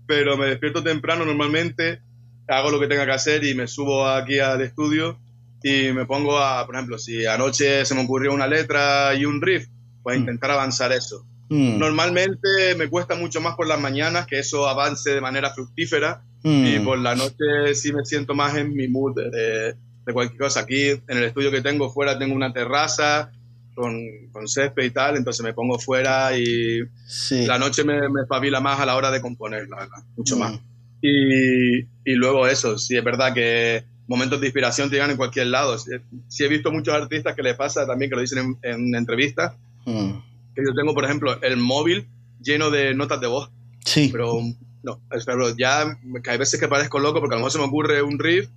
pero me despierto temprano normalmente, hago lo que tenga que hacer y me subo aquí al estudio y me pongo a, por ejemplo, si anoche se me ocurrió una letra y un riff, pues hmm. intentar avanzar eso. Hmm. Normalmente me cuesta mucho más por las mañanas que eso avance de manera fructífera y por la noche sí me siento más en mi mood de, de cualquier cosa. Aquí en el estudio que tengo fuera tengo una terraza con, con césped y tal, entonces me pongo fuera y la noche me, me espabila más a la hora de componer, la verdad, mucho más. Mm. Y, y, luego eso, sí es verdad que momentos de inspiración te llegan en cualquier lado. Sí, he visto muchos artistas que les pasa también, que lo dicen en, entrevistas, mm. que yo tengo, por ejemplo, el móvil lleno de notas de voz. Sí. Pero no, pero ya hay veces que parezco loco porque a lo mejor se me ocurre un riff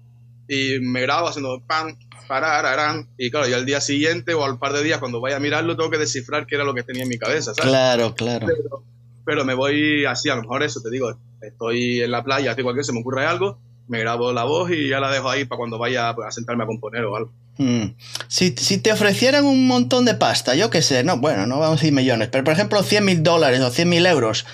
y me grabo haciendo pam, parararán, y claro, y al día siguiente o al par de días cuando vaya a mirarlo tengo que descifrar qué era lo que tenía en mi cabeza, ¿sabes? Claro, claro. Pero, me voy así, a lo mejor eso, te digo, estoy en la playa, hace cualquier se me ocurre algo, me grabo la voz y ya la dejo ahí para cuando vaya a sentarme a componer o algo. Hmm. Si, si, te ofrecieran un montón de pasta, yo qué sé, no, bueno, no vamos a decir millones, pero por ejemplo 100 mil dólares o 100 mil euros,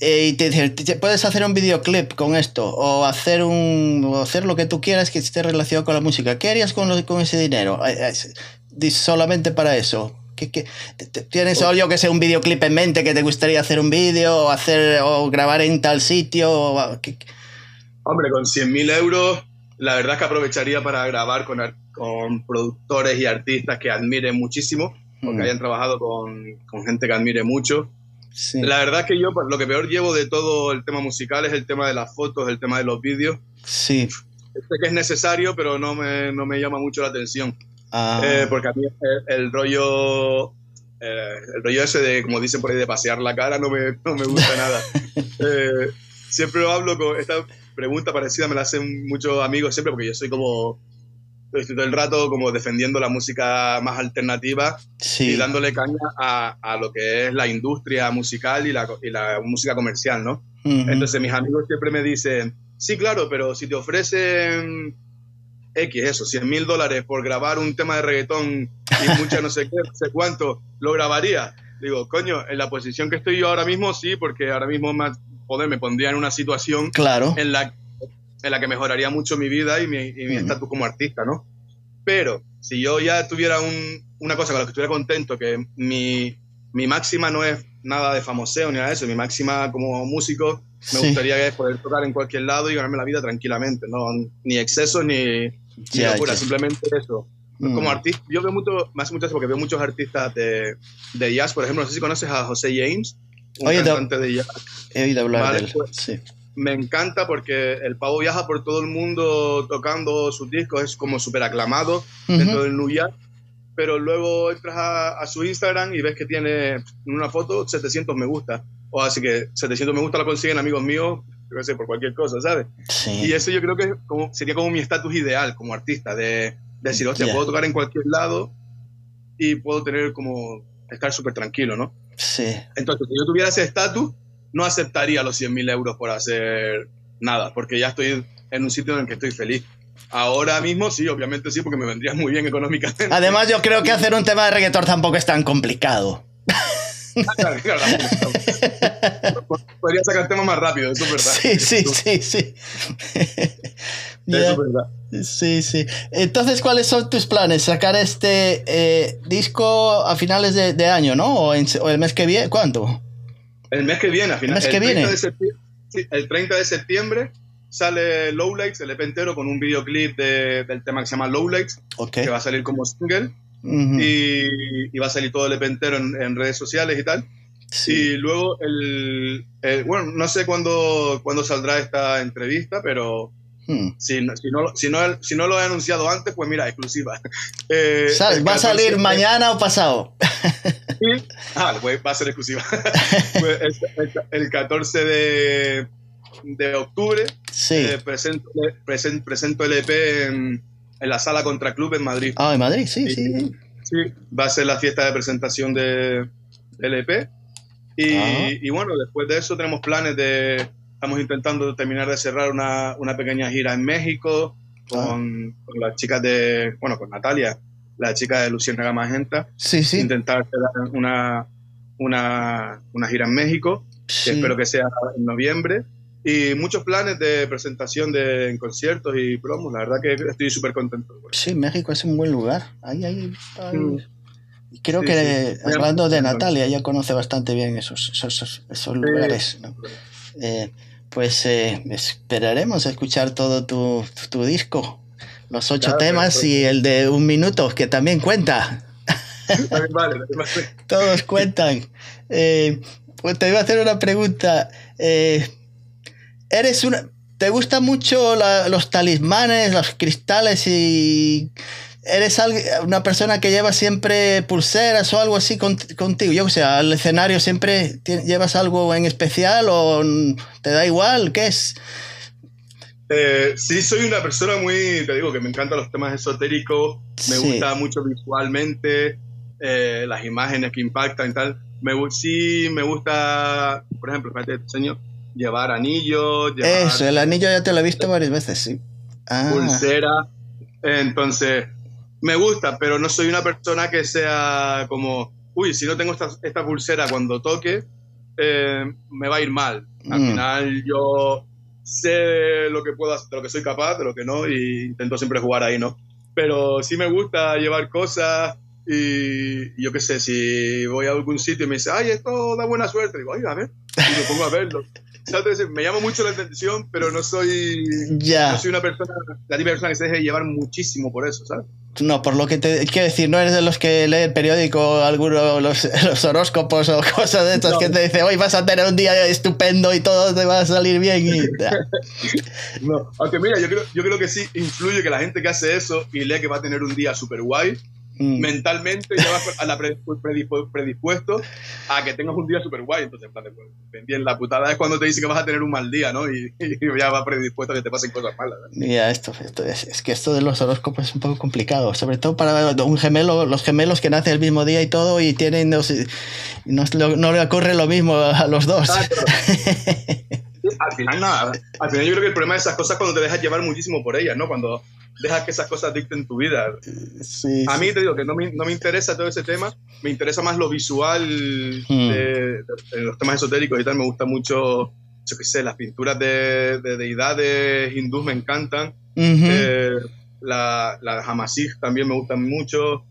eh, y te dicen, puedes hacer un videoclip con esto o hacer un o hacer lo que tú quieras que esté relacionado con la música. ¿Qué harías con, con ese dinero? Solamente para eso. ¿Qué, qué? ¿Tienes o yo que sé un videoclip en mente que te gustaría hacer un vídeo o hacer o grabar en tal sitio? Hombre, con 100.000 euros la verdad es que aprovecharía para grabar con, con productores y artistas que admiren muchísimo, porque mm. hayan trabajado con, con gente que admire mucho la verdad es que yo pues, lo que peor llevo de todo el tema musical es el tema de las fotos, el tema de los vídeos. Sí. Sé que es necesario, pero no me, no me llama mucho la atención. Ah. Eh, porque a mí el, rollo eh, el rollo ese de, como dicen por ahí, de pasear la cara no me, no me gusta nada. Eh, siempre lo hablo con esta pregunta parecida, me la hacen muchos amigos siempre, porque yo soy como estoy todo el rato como defendiendo la música más alternativa y dándole caña a, a, lo que es la industria musical y la, y la música comercial, ¿no? Entonces mis amigos siempre me dicen, sí, claro, pero si te ofrecen X, eso, 100 mil dólares por grabar un tema de reggaetón y mucha no sé qué, no sé cuánto, ¿lo grabaría? Digo, coño, en la posición que estoy yo ahora mismo, sí, porque ahora mismo más, poder, me pondría en una situación claro. en la en la que mejoraría mucho mi vida y mi estatus como artista, ¿no? Pero si yo ya tuviera una cosa con la que estuviera contento, que mi, mi, máxima no es nada de famoseo ni nada de eso, mi máxima como músico me gustaría poder tocar en cualquier lado y ganarme la vida tranquilamente, ¿no? Ni exceso ni, locura, simplemente eso. Como mm. artista, yo veo mucho, más muchas porque veo muchos artistas de, de, jazz, por ejemplo, no sé si conoces a José James, un cantante de jazz. He oído hablar de él, pues, sí me encanta porque el pavo viaja por todo el mundo tocando sus discos, es como súper aclamado dentro del New York, pero luego entras a, su Instagram y ves que tiene en una foto 700 me gusta, o así que 700 me gusta lo consiguen amigos míos, yo sé, por cualquier cosa, ¿sabes? Y eso yo creo que como, sería como mi estatus ideal como artista, de, decir, hostia, puedo tocar en cualquier lado y puedo tener como estar súper tranquilo, ¿no? Sí. Entonces, si yo tuviera ese estatus, no aceptaría los 100.000 euros por hacer nada, porque ya estoy en un sitio en el que estoy feliz. Ahora mismo sí, obviamente sí, porque me vendría muy bien económicamente. Además, yo creo que hacer un tema de reggaeton tampoco es tan complicado. Podría sacar temas más rápido, eso es verdad. Sí, sí, sí, sí. Eso es verdad. Sí, sí. Entonces, ¿cuáles son tus planes? ¿Sacar este eh, disco a finales de, año, no? ¿O, el mes que viene? ¿Cuándo? El mes que viene, a finales. ¿El mes que viene? sí, el 30 de septiembre sale Lowlights, el EP entero, con un videoclip del tema que se llama Lowlights, que va a salir como single. y, va a salir todo el EP entero en, redes sociales y tal. Y luego, el, bueno, no sé cuándo, cuándo saldrá esta entrevista, pero hmm. si, si, no, si, no, si no lo he anunciado antes, pues mira, exclusiva. Eh, ¿Va a salir mañana o pasado? Ah, pues va a ser exclusiva. Pues el 14 de, de octubre. Sí. Eh, presento, presento, el EP en, la sala Contra Club en Madrid. Ah, en Madrid, sí, sí. Sí, va a ser la fiesta de presentación de, del EP. Y, ah. y, bueno, después de eso tenemos planes de. Estamos intentando terminar de cerrar una, una pequeña gira en México con, ah. con, las chicas de. Bueno, con Natalia, la chica de Luciana Magenta. Sí, sí. Intentar hacer una, una, una gira en México, que espero que sea en noviembre y muchos planes de presentación de, en conciertos y promos. La verdad que estoy súper contento. Sí, México es un buen lugar. Ahí, ahí, mm. Creo que hablando de Natalia, ella conoce bastante bien esos, esos, esos lugares. Eh, pues eh, esperaremos a escuchar todo tu, tu disco, los ocho temas y el de un minuto, que también cuenta. vale, Todos cuentan. Eh, pues te iba a hacer una pregunta. Eres una. ¿Te gustan mucho los talismanes, los cristales y eres una persona que lleva siempre pulseras o algo así contigo? Yo o sea, al escenario siempre llevas algo en especial o te da igual, ¿qué es? Eh, sí, soy una persona muy, te digo, que me encantan los temas esotéricos, me gusta mucho visualmente, eh, las imágenes que impactan y tal. Me, sí, me gusta, por ejemplo, espérate, te enseño llevar anillos. Eso, el anillo ya te lo he visto varias veces, sí. Ah. Pulsera. Entonces, me gusta, pero no soy una persona que sea como, uy, si no tengo esta, esta pulsera cuando toque, eh, me va a ir mal. Al mm. final yo sé lo que puedo hacer, de lo que soy capaz, de lo que no, y intento siempre jugar ahí, ¿no? Pero sí me gusta llevar cosas y yo qué sé, si voy a algún sitio y me dice, ay, esto da buena suerte, digo, ay, a ver, y me pongo a verlo me llama mucho la atención, pero no soy, ya. no soy una persona, la típica persona que se deje llevar muchísimo por eso, ¿sabes? No, por lo que te quiero decir, no eres de los que lee el periódico, algunos los, los horóscopos o cosas de estas que te dice, hoy vas a tener un día estupendo y todo te va a salir bien. Y... no, aunque mira, yo creo, yo creo que sí influye que la gente que hace eso y lee que va a tener un día súper guay, Mm. mentalmente ya vas a la predispuesto a que tengas un día súper guay. Entonces, pues, bien, la putada es cuando te dice que vas a tener un mal día, ¿no? Y, ya vas predispuesto a que te pasen cosas malas. Mira, esto, esto es, que esto de los horóscopos es un poco complicado, sobre todo para un gemelo, los gemelos que nacen el mismo día y todo y tienen, no, no, le ocurre lo mismo a los dos. al final nada, al final yo creo que el problema de esas cosas es cuando te dejas llevar muchísimo por ellas, ¿no? Cuando deja que esas cosas dicten tu vida. a mí te digo que no me, no me, interesa todo ese tema, me interesa más lo visual hmm. de, los temas esotéricos y tal, me gusta mucho, yo qué sé, las pinturas de, deidades hindús me encantan, eh, la, la también me gustan mucho,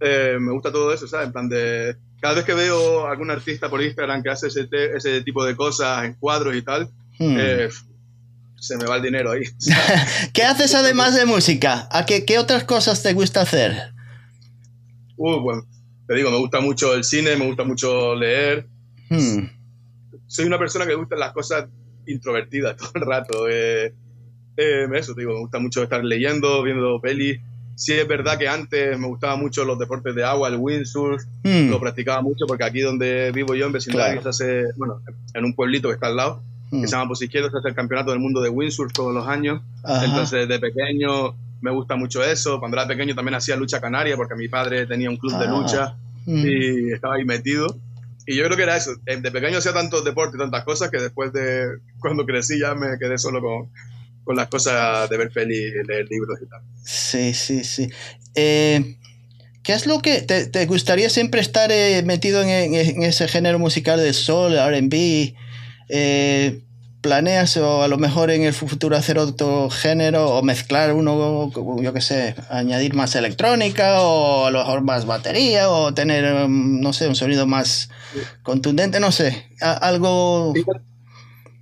eh, me gusta todo eso, ¿sabes? En plan de... Cada vez que veo algún artista por Instagram que hace ese, ese tipo de cosas en cuadros y tal, hmm. eh, se me va el dinero ahí. ¿Qué haces además de música? ¿A qué, qué otras cosas te gusta hacer? Uh, bueno, te digo, me gusta mucho el cine, me gusta mucho leer. Hmm. Soy una persona que le gustan las cosas introvertidas todo el rato. Eh, eh, eso te digo, me gusta mucho estar leyendo, viendo pelis. Sí es verdad que antes me gustaban mucho los deportes de agua, el windsurf, hmm. lo practicaba mucho porque aquí donde vivo yo en vecindario se hace, bueno, en un pueblito que está al lado, que mm. se llama Pues Izquierdo, se hace el campeonato del mundo de windsurf todos los años. Entonces, de pequeño me gusta mucho eso. Cuando era pequeño también hacía lucha canaria porque mi padre tenía un club de ah. lucha. mm. y estaba ahí metido. Y yo creo que era eso. Eh, de pequeño hacía tantos deportes y tantas cosas que después de cuando crecí ya me quedé solo con, con las cosas de ver peli, leer libros y tal. Sí, sí, sí. Eh, ¿Qué es lo que te, gustaría siempre estar eh, metido en, en, ese género musical de soul, RB? Eh, ¿Planeas o a lo mejor en el futuro hacer otro género o mezclar uno, yo qué sé, añadir más electrónica o a lo mejor más batería o tener, mm, no sé, un sonido más contundente, no sé, algo...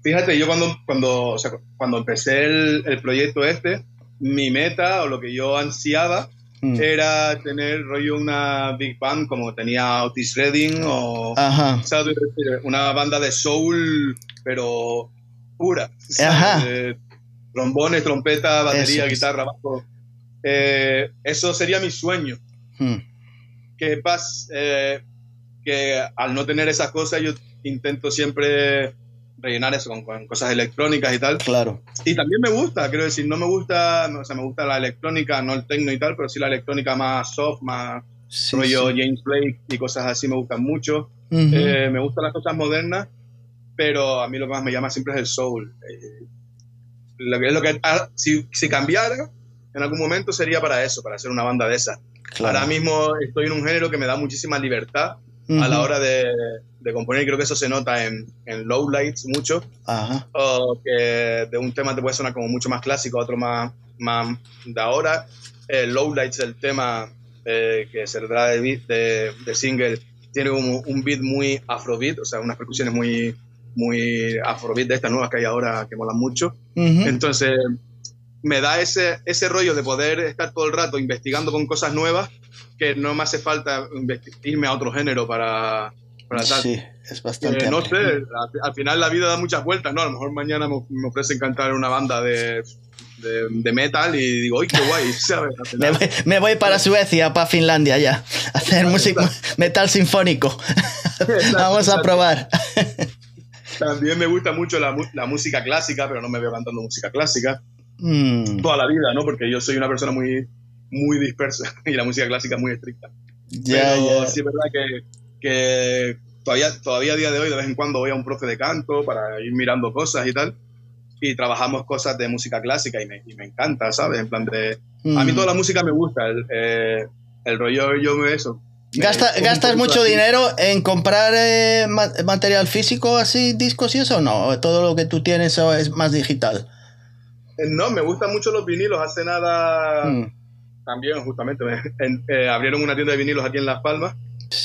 Fíjate, yo cuando, cuando, cuando empecé el, proyecto este, mi meta o lo que yo ansiaba mm. era tener rollo una big band como tenía Otis Redding o una banda de soul, pero pura. trombones, trompeta, batería, guitarra, bajo. Eh, eso sería mi sueño. Hmm. Que pasa, eh, que al no tener esas cosas, yo intento siempre rellenar eso con, cosas electrónicas y tal. Claro. Y también me gusta, quiero decir, no me gusta, o sea, me gusta la electrónica, no el techno y tal, pero sí la electrónica más soft, más rollo James Blake y cosas así me gustan mucho. Eh, me gustan las cosas modernas, pero a mí lo que más me llama siempre es el soul. Eh, lo que es lo que ah, si, si, cambiara en algún momento sería para eso, para hacer una banda de esas. Ahora mismo estoy en un género que me da muchísima libertad a la hora de, de, componer, creo que eso se nota en, en low lights mucho, o que de un tema te puede sonar como mucho más clásico, otro más, más de ahora. El low lights, el tema eh, que se trata de, de, de single, tiene un, un beat muy afrobeat, o sea, unas percusiones muy, muy afrobeat de estas nuevas que hay ahora que molan mucho. Entonces, me da ese, ese rollo de poder estar todo el rato investigando con cosas nuevas que no me hace falta irme a otro género para, para Sí, es bastante. Eh, no sé, al, final la vida da muchas vueltas, ¿no? A lo mejor mañana me, me ofrecen cantar en una banda de, de, metal y digo, ¡ay, qué guay! me, voy, me, voy, para Suecia, para Finlandia ya, a hacer música, metal sinfónico. Vamos a probar. También me gusta mucho la, la, música clásica, pero no me veo cantando música clásica mm. toda la vida, ¿no? Porque yo soy una persona muy, muy dispersa y la música clásica muy estricta. pero sí es verdad que, que, todavía, todavía a día de hoy de vez en cuando voy a un profe de canto para ir mirando cosas y tal. Y trabajamos cosas de música clásica y me, y me encanta, ¿sabes? En plan de... A mí mm. toda la música me gusta. El, eh, el rollo yo me eso, ¿Gastas mucho dinero en comprar eh, material físico, así, discos y eso o no? ¿Todo lo que tú tienes es más digital? Eh, no, me gustan mucho los vinilos. Hace nada, mm. también justamente, eh, abrieron una tienda de vinilos aquí en Las Palmas,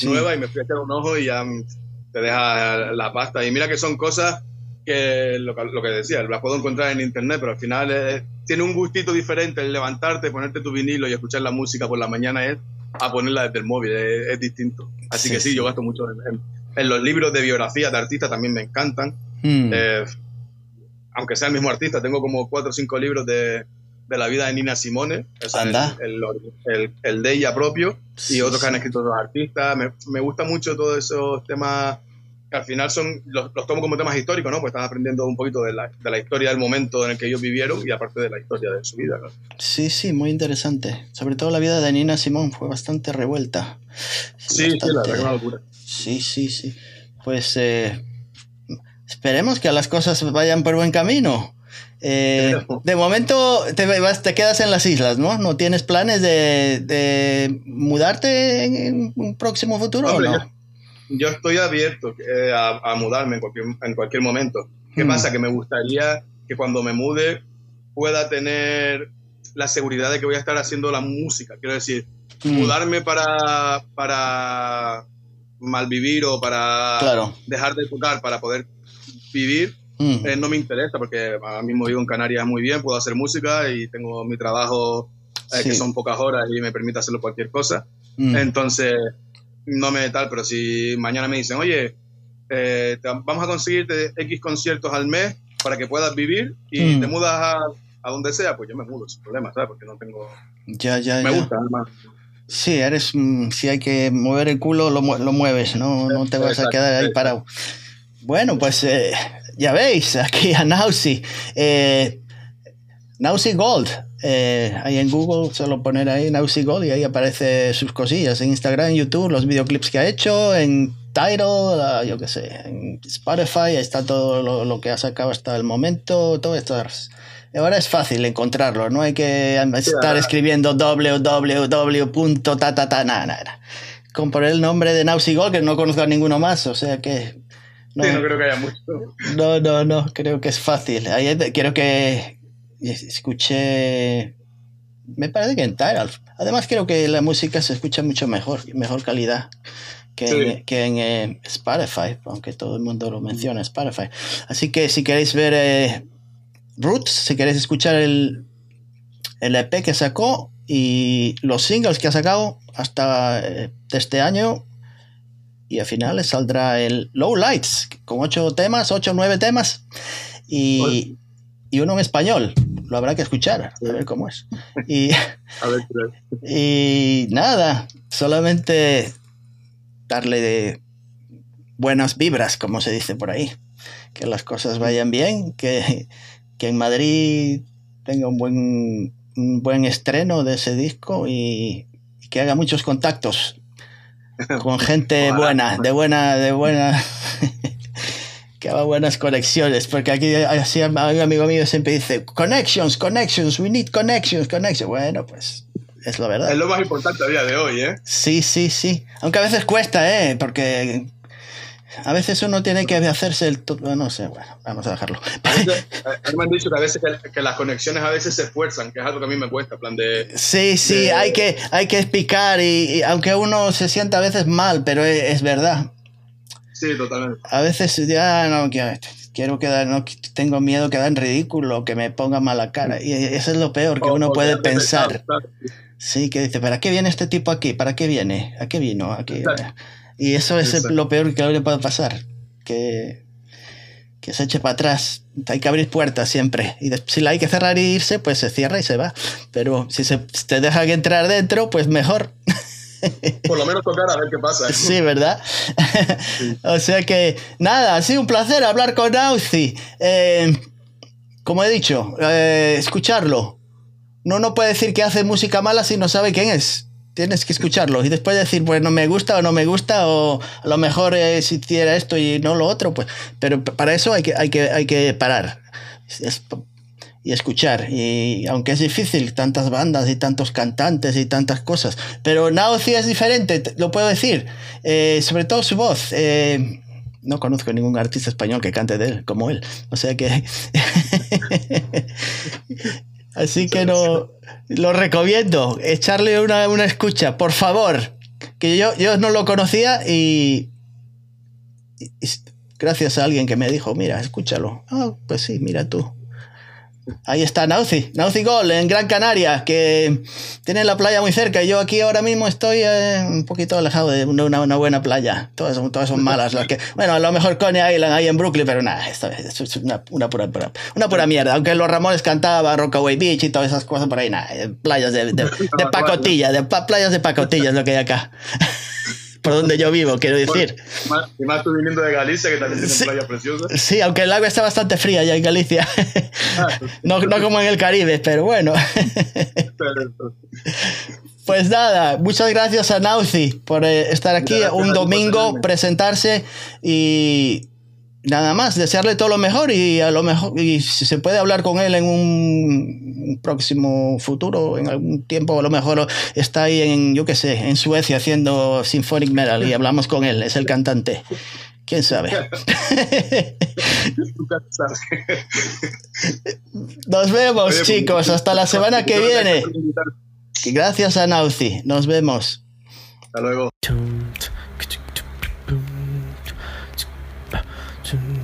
nueva, y me fui a echar un ojo y ya te deja la pasta. Y mira que son cosas que lo, lo que decía, las puedo encontrar en internet, pero al final tiene un gustito diferente el levantarte, ponerte tu vinilo y escuchar la música por la mañana es a ponerla desde el móvil, es, distinto. Así que sí, yo gasto mucho en, los libros de biografía de artistas, también me encantan. Hmm. Eh, aunque sea el mismo artista, tengo como cuatro o cinco libros de, de la vida de Nina Simone, el, el, de ella propio, y otros que han escrito los artistas. Me, me gusta mucho todos esos temas al final son, los, tomo como temas históricos, ¿no? Pues están aprendiendo un poquito de la, de la, historia del momento en el que ellos vivieron y aparte de la historia de su vida, Sí, sí, muy interesante. Sobre todo la vida de Nina Simón fue bastante revuelta. Sí, sí, la verdad, locura. Sí, sí, sí. Pues eh, esperemos que las cosas vayan por buen camino. Eh, de momento te, te, quedas en las islas, ¿no? ¿No tienes planes de, de mudarte en un próximo futuro o no? yo estoy abierto eh, a, mudarme en cualquier, en cualquier momento. ¿Qué hmm. pasa? Que me gustaría que cuando me mude pueda tener la seguridad de que voy a estar haciendo la música. Quiero decir, hmm. mudarme para, para malvivir o para dejar de tocar para poder vivir, eh, no me interesa porque ahora mismo vivo en Canarias muy bien, puedo hacer música y tengo mi trabajo eh, que son pocas horas y me permite hacerlo cualquier cosa. Entonces, no me tal, pero si mañana me dicen, oye, eh, vamos a conseguirte X conciertos al mes para que puedas vivir y mm. te mudas a, a, donde sea, pues yo me mudo sin problema, ¿sabes? Porque no tengo... Ya, ya, me gusta, además. Sí, eres, mm, si hay que mover el culo, lo, lo mueves, no, no te vas a quedar ahí parado. Bueno, pues eh, ya veis, aquí a Nausi. Eh, Nausi Gold. Eh, ahí en Google, solo poner ahí Naughty Gold y ahí aparece sus cosillas. En Instagram, en YouTube, los videoclips que ha hecho, en Tidal, yo qué sé, en Spotify, ahí está todo lo, lo, que ha sacado hasta el momento, todo esto. Ahora es fácil encontrarlo, no hay que estar escribiendo www.tatata, nada, nada. Con poner el nombre de Naughty Gold, que no conozco a ninguno más, o sea que no, sí, no creo que haya mucho. No, no, no, creo que es fácil. Ahí quiero que escuché. Me parece que en Tidal. Además, creo que la música se escucha mucho mejor, mejor calidad que, en, que en eh, Spotify, aunque todo el mundo lo menciona, Spotify. Así que si queréis ver eh, Roots, si queréis escuchar el, el EP que sacó y los singles que ha sacado hasta eh, este año, y al final le saldrá el Low Lights, con ocho temas, ocho o nueve temas, y, y, uno en español. Lo habrá que escuchar, a ver cómo es. Y, y nada, solamente darle de buenas vibras, como se dice por ahí. Que las cosas vayan bien, que, que en Madrid tenga un buen, un buen estreno de ese disco y, y que haga muchos contactos con gente buena, de buena, de buena, que haga buenas conexiones, porque aquí así un amigo mío siempre dice, connections, connections, we need connections, connections. Bueno, pues es la verdad. Es lo más importante a día de hoy, ¿eh? Sí, sí, sí. Aunque a veces cuesta, ¿eh? Porque a veces uno tiene que hacerse el... No sé, bueno, vamos a dejarlo. A me han dicho que a veces que, las conexiones a veces se esfuerzan, que es algo que a mí me cuesta, plan de... Sí, sí, hay, que, hay que explicar y, aunque uno se sienta a veces mal, pero es, verdad. Sí, totalmente. A veces ya no quiero quedar, no tengo miedo que quedar en ridículo, que me ponga mala cara. Y eso es lo peor que uno puede pensar. Sí, que dice, ¿para qué viene este tipo aquí? ¿Para qué viene? ¿A qué vino? ¿A qué? Y eso es lo peor que le puede pasar, que, que se eche para atrás. Hay que abrir puertas siempre. Y si la hay que cerrar y irse, pues se cierra y se va. Pero si se te deja que entrar dentro, pues mejor. Por lo menos tocar a ver qué pasa. Sí, ¿verdad? o sea que, nada, ha sido un placer hablar con Nauzi. Eh, como he dicho, eh, escucharlo. No, no puede decir que hace música mala si no sabe quién es tienes que escucharlo y después decir, bueno, me gusta o no me gusta, o a lo mejor eh, si hiciera esto y no lo otro, pues, pero para eso hay que, hay que, hay que parar y escuchar. Y aunque es difícil, tantas bandas y tantos cantantes y tantas cosas, pero Naozi es diferente, lo puedo decir, eh, sobre todo su voz. Eh, no conozco ningún artista español que cante de él como él. O sea que. Así que no, lo recomiendo, echarle una, una, escucha, por favor. Que yo, yo no lo conocía y, y, gracias a alguien que me dijo, mira, escúchalo. Ah, pues sí, mira tú. Ahí está Nauzi, Nauzi Gol en Gran Canaria, que tiene la playa muy cerca. Y yo aquí ahora mismo estoy eh, un poquito alejado de una, una, buena playa. Todas son, todas son malas. Las que, bueno, a lo mejor Coney Island ahí en Brooklyn, pero nada, esto es una, una, pura, una pura mierda. Aunque los Ramones cantaba Rockaway Beach y todas esas cosas por ahí, nada, playas de, de, de pacotilla, de playas de pacotilla es lo que hay acá por donde yo vivo, quiero decir. y más tú viniendo de Galicia, que también tiene sí, playas preciosas. Sí, aunque el agua está bastante fría ya en Galicia. Ah, no, no como en el Caribe, pero bueno. Pues nada, muchas gracias a Nauzi por eh, estar aquí un domingo, presentarse y nada más, desearle todo lo mejor y a lo mejor, y si se puede hablar con él en un próximo futuro, en algún tiempo, a lo mejor está ahí en, yo qué sé, en Suecia haciendo symphonic metal y hablamos con él, es el cantante. ¿Quién sabe? Nos vemos, chicos. Hasta la semana que viene. Gracias a Nauzi. Nos vemos. Hasta luego. Oh,